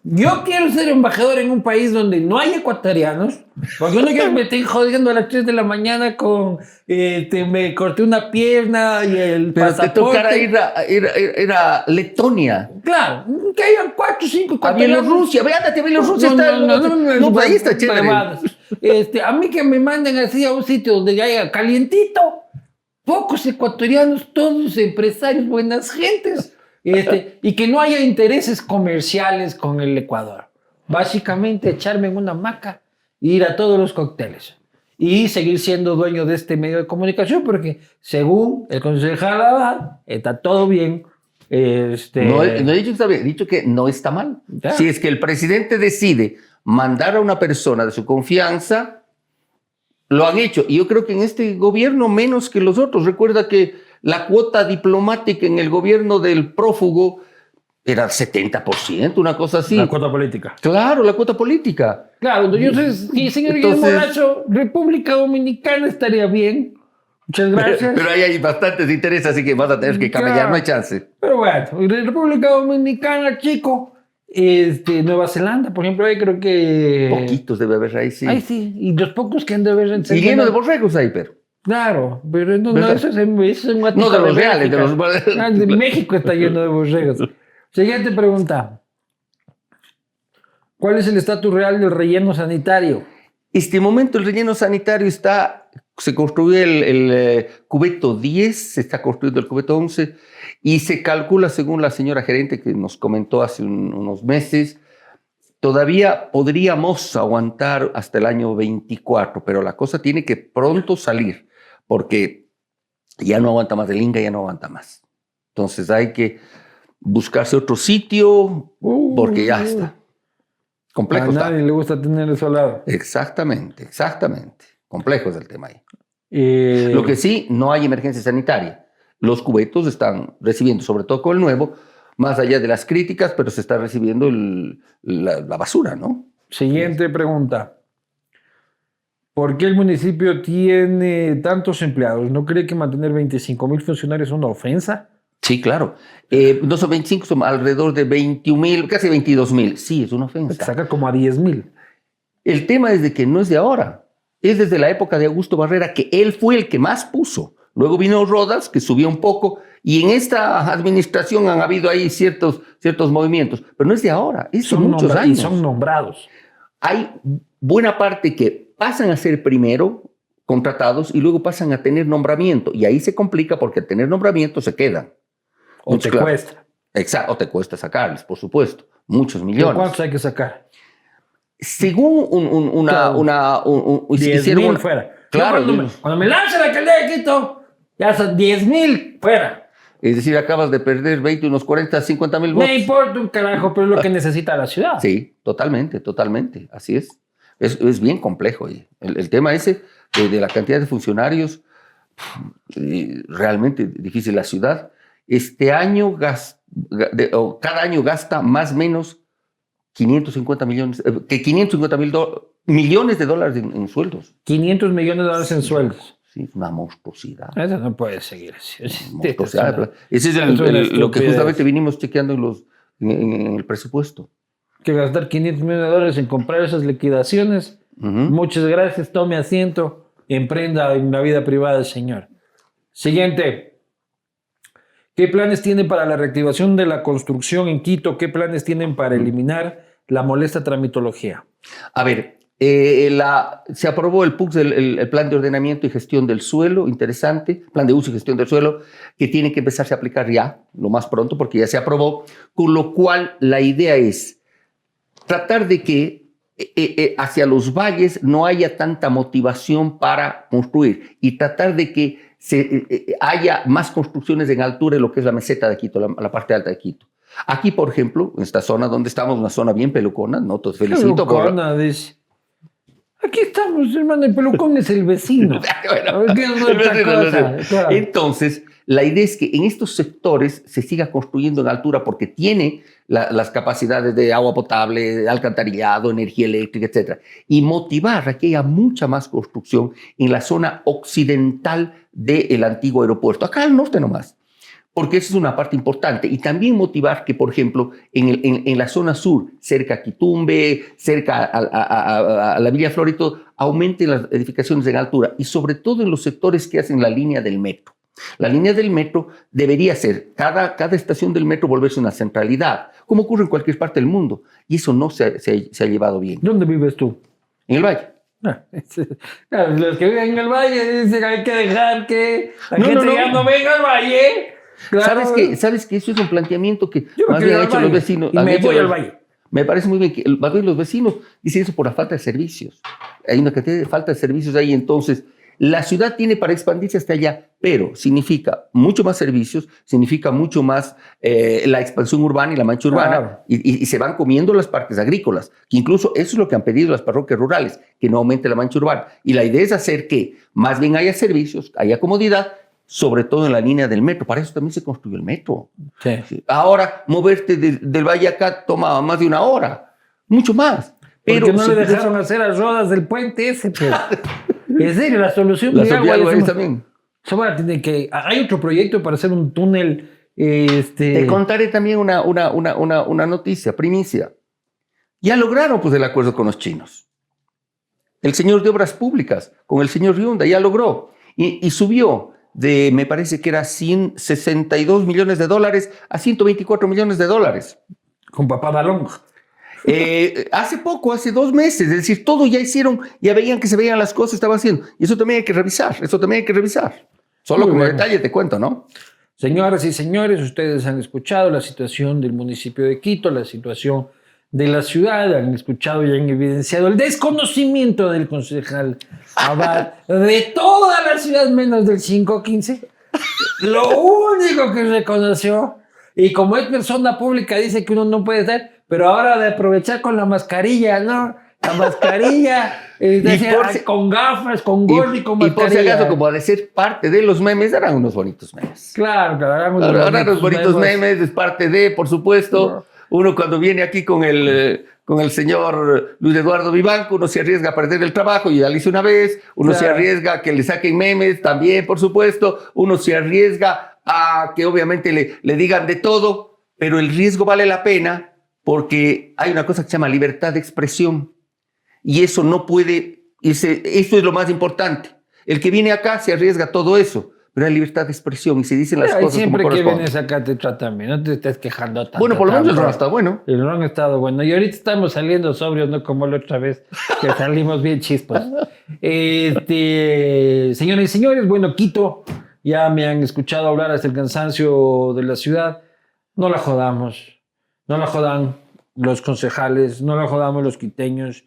Yo quiero ser embajador en un país donde no hay ecuatorianos, porque no quiero que me estén jodiendo a las 3 de la mañana con eh, te- me corté una pierna y el Pero te pasaporte. tocará ir a, ir a- ir a Letonia, Claro, que hayan 4 o 5 a. Bielorrusia. Ve, ándate Bielorrusia. está el- no, pues ahí está chévere. Este, a mí que me manden así a un sitio donde haya calientito. Pocos ecuatorianos, todos empresarios, buenas gentes. Este, y que no haya intereses comerciales con el Ecuador. Básicamente echarme en una hamaca e ir a todos los cócteles. Y seguir siendo dueño de este medio de comunicación, porque según el concejal Abad, está todo bien. Este, No, no he dicho que está bien, he dicho que no está mal. Ya. Si es que el presidente decide mandar a una persona de su confianza, lo han hecho. Y yo creo que en este gobierno menos que los otros. Recuerda que la cuota diplomática en el gobierno del prófugo era 70%, una cosa así. la cuota política. Claro, la cuota política. Claro, yo sé, sí, señor Guillermo Entonces- Lazo, República Dominicana estaría bien. Muchas gracias. pero ahí hay bastantes intereses, así que vas a tener que camellar, Claro. no hay chance. Pero bueno, República Dominicana, chico. Este, Nueva Zelanda, por ejemplo, ahí creo que. Poquitos debe haber ahí, sí. Ahí sí, y los pocos que han de haber en y lleno de borregos ahí, pero. Claro, pero no, no, eso es eso es No, de los reales, de los... Ah, de México está lleno de borregos. Siguiente pregunta. ¿Cuál es el estatus real del relleno sanitario? Este momento el relleno sanitario está, se construyó el, el, eh, cubeto 10, se está construyendo el cubeto 11 y se calcula, según la señora gerente que nos comentó hace un- unos meses, todavía podríamos aguantar hasta el año 24, pero la cosa tiene que pronto salir porque ya no aguanta más, el Inga ya no aguanta más. Entonces hay que buscarse otro sitio porque ya está. Complejo Uh, A está. nadie le gusta tener eso al lado. Exactamente, exactamente. Complejo es el tema ahí. Eh, Lo que sí, no hay emergencia sanitaria. Los cubetos están recibiendo, sobre todo con el nuevo, más allá de las críticas, pero se está recibiendo el- la, la basura, ¿no? Siguiente pregunta. ¿Por qué el municipio tiene tantos empleados? ¿No cree que mantener 25 mil funcionarios es una ofensa? Sí, claro. Eh, no son 25, son alrededor de 21 mil, casi 22 mil. Sí, es una ofensa. Saca como a 10 mil. El tema es de que no es de ahora. Es desde la época de Augusto Barrera, que él fue el que más puso. Luego vino Rodas, que subió un poco, y en esta administración han habido ahí ciertos, ciertos movimientos. Pero no es de ahora, es Son muchos y años. son nombrados. Hay buena parte que pasan a ser primero contratados y luego pasan a tener nombramiento. Y ahí se complica porque al tener nombramiento se quedan. O Mucho te claro. cuesta. Exacto, o te cuesta sacarles, por supuesto. Muchos ¿Pero millones. ¿Cuántos hay que sacar? Según un- un- una, Claro. una, un- un- 10 hicieron mil una- fuera. Claro, cuando, me, cuando me lance la alcaldía de Quito, ya son 10 mil fuera. Es decir, acabas de perder 20, unos 40, 50 mil votos. Me importa un carajo, pero es lo que necesita la ciudad. Sí, totalmente, totalmente. Así es. Es, es bien complejo. y El, el tema ese de, de la cantidad de funcionarios, realmente difícil. La ciudad, este año, gas- ga- de- o cada año gasta más o menos 550 millones, eh, que 550 mil do- millones de dólares en, en sueldos. 500 millones de dólares en sueldos. Sí, es una monstruosidad. Eso no puede seguir así. (laughs) monstruosidad. Ese es el- el- lo que justamente vinimos chequeando en, los, en, en el presupuesto. Que gastar 500 millones de dólares en comprar esas liquidaciones. Ujú. Muchas gracias, tome asiento, emprenda en la vida privada señor. Siguiente. ¿Qué planes tienen para la reactivación de la construcción en Quito? ¿Qué planes tienen para eliminar la molesta tramitología? A ver, eh, la- se aprobó el el, el- el Plan de Ordenamiento y Gestión del Suelo, interesante, Plan de Uso y Gestión del Suelo, que tiene que empezarse a aplicar ya, lo más pronto, porque ya se aprobó, con lo cual la idea es tratar de que eh, eh, hacia los valles no haya tanta motivación para construir y tratar de que se, eh, eh, haya más construcciones en altura en lo que es la meseta de Quito, la, la parte alta de Quito. Aquí, por ejemplo, en esta zona donde estamos, una zona bien pelucona, ¿no? Te felicito. Pelucona, dice. Aquí estamos, hermano. El pelucón es el vecino. (laughs) Bueno, ¿Qué es el vecino, cosa? Claro. Entonces, la idea es que en estos sectores se siga construyendo en altura porque tiene la- las capacidades de agua potable, alcantarillado, energía eléctrica, etc. Y motivar a que haya mucha más construcción en la zona occidental del antiguo aeropuerto, acá al norte nomás. Porque esa es una parte importante. Y también motivar que, por ejemplo, en, la zona sur, cerca a Quitumbe, cerca a- a- a- a la Villa Florito, aumenten las edificaciones en altura y sobre todo en los sectores que hacen la línea del metro. La línea del metro debería ser, cada, cada estación del metro volverse una centralidad, como ocurre en cualquier parte del mundo. Y eso no se, se- se ha llevado bien. ¿Dónde vives tú? En el Valle. Ah, es- claro, los que viven en el valle dicen que hay que dejar que la No, gente no, no. ya no venga al valle. Claro. ¿Sabes que, ¿Sabes que eso es un planteamiento que Yo más bien han hecho los vecinos? y me voy al valle. Me parece muy bien que más bien los vecinos dicen eso por la falta de servicios. Hay una cantidad de falta de servicios ahí. Entonces, la ciudad tiene para expandirse hasta allá, pero significa mucho más servicios, significa mucho más eh, la expansión urbana y la mancha urbana, Claro. y, y- y se van comiendo las partes agrícolas, que incluso eso es lo que han pedido las parroquias rurales, que no aumente la mancha urbana. Y la idea es hacer que más bien haya servicios, haya comodidad, sobre todo en la línea del metro. Para eso también se construyó el metro. Sí. Ahora, moverte de- del Valle acá toma más de una hora, mucho más. Pero Porque no le dejaron hacer las rodas del puente ese, pues. (laughs) En serio, la solución la de agua es también. Tiene que. Hay otro proyecto para hacer un túnel. Este, Te contaré también una, una, una, una, una noticia, primicia. Ya lograron pues el acuerdo con los chinos. El señor de Obras Públicas, con el señor Riunda, ya logró. Y, y subió de, me parece que era 162 millones de dólares a 124 millones de dólares. con papá Dalón. Eh, hace poco, hace dos meses, es decir, todo ya hicieron, ya veían que se veían las cosas, estaban haciendo. Y eso también hay que revisar, eso también hay que revisar. Solo Muy como bueno. detalle te cuento, ¿no? Señoras y señores, ustedes han escuchado la situación del municipio de Quito, la situación de la ciudad, han escuchado y han evidenciado el desconocimiento del concejal Abad de toda la ciudad menos del 515. Lo único que reconoció, y como es persona pública, dice que uno no puede estar, pero ahora de aprovechar con la mascarilla, ¿no? La mascarilla, (laughs) por ay, si- con gafas, con gorro y, con y por si mascarilla. acaso, como de ser parte de los memes, eran unos bonitos memes. Claro, claro, Ahora, los ahora los bonitos memes. memes es parte de, por supuesto. Uno cuando viene aquí con el, eh, con el señor Luis Eduardo Vivanco, uno se arriesga a perder el trabajo, y ya lo hice una vez. Uno se Claro. arriesga a que le saquen memes, también, por supuesto. Uno se arriesga a que obviamente le, le digan de todo, pero el riesgo vale la pena porque hay una cosa que se llama libertad de expresión. Y eso no puede, ese, eso es lo más importante. El que viene acá se arriesga todo eso, pero hay libertad de expresión y se dicen las Ay, cosas siempre como que vienes acá te tratan bien, no te estés quejando tanto. Bueno, por lo menos el ron está bueno. El ron ha estado bueno. Y ahorita estamos saliendo sobrios, no como la otra vez, que (laughs) salimos bien chispas. Este, señoras y señores, bueno, Quito, ya me han escuchado hablar hasta el cansancio de la ciudad. No la jodamos, no la jodan los concejales, no la jodamos los quiteños.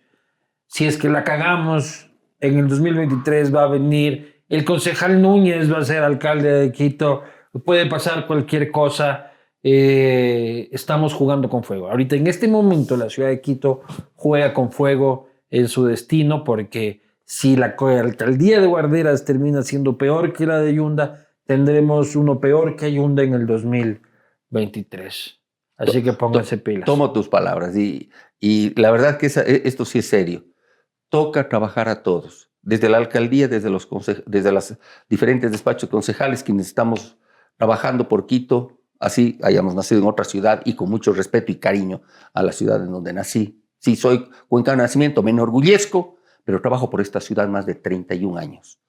Si es que la cagamos, en el 2023 va a venir el concejal Núñez, va a ser alcalde de Quito, puede pasar cualquier cosa. Eh, estamos jugando con fuego. Ahorita en este momento la ciudad de Quito juega con fuego en su destino porque si la alcaldía de Guarderas termina siendo peor que la de Yunda, tendremos uno peor que Yunda en el 2023. Así que pónganse pilas. Tomo tus palabras y, y la verdad que esa- e- esto sí es serio. Toca trabajar a todos, desde la alcaldía, desde los, desde los diferentes despachos concejales, quienes estamos trabajando por Quito, así hayamos nacido en otra ciudad y con mucho respeto y cariño a la ciudad en donde nací. Sí, soy cuencano de nacimiento, me enorgullezco, pero trabajo por esta ciudad más de 31 años.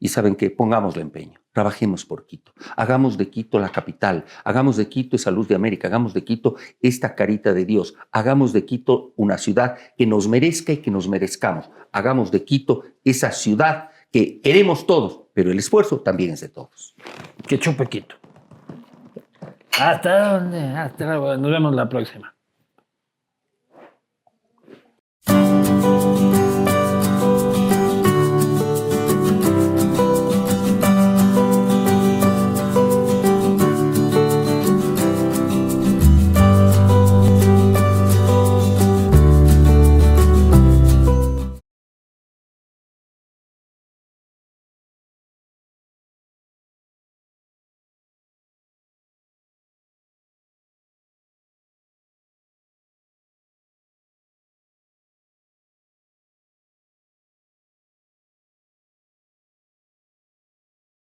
Y saben que pongámosle empeño, trabajemos por Quito, hagamos de Quito la capital, hagamos de Quito esa luz de América, hagamos de Quito esta carita de Dios, hagamos de Quito una ciudad que nos merezca y que nos merezcamos, hagamos de Quito esa ciudad que queremos todos, pero el esfuerzo también es de todos. Que chupe Quito. Hasta donde, hasta. Nos vemos la próxima.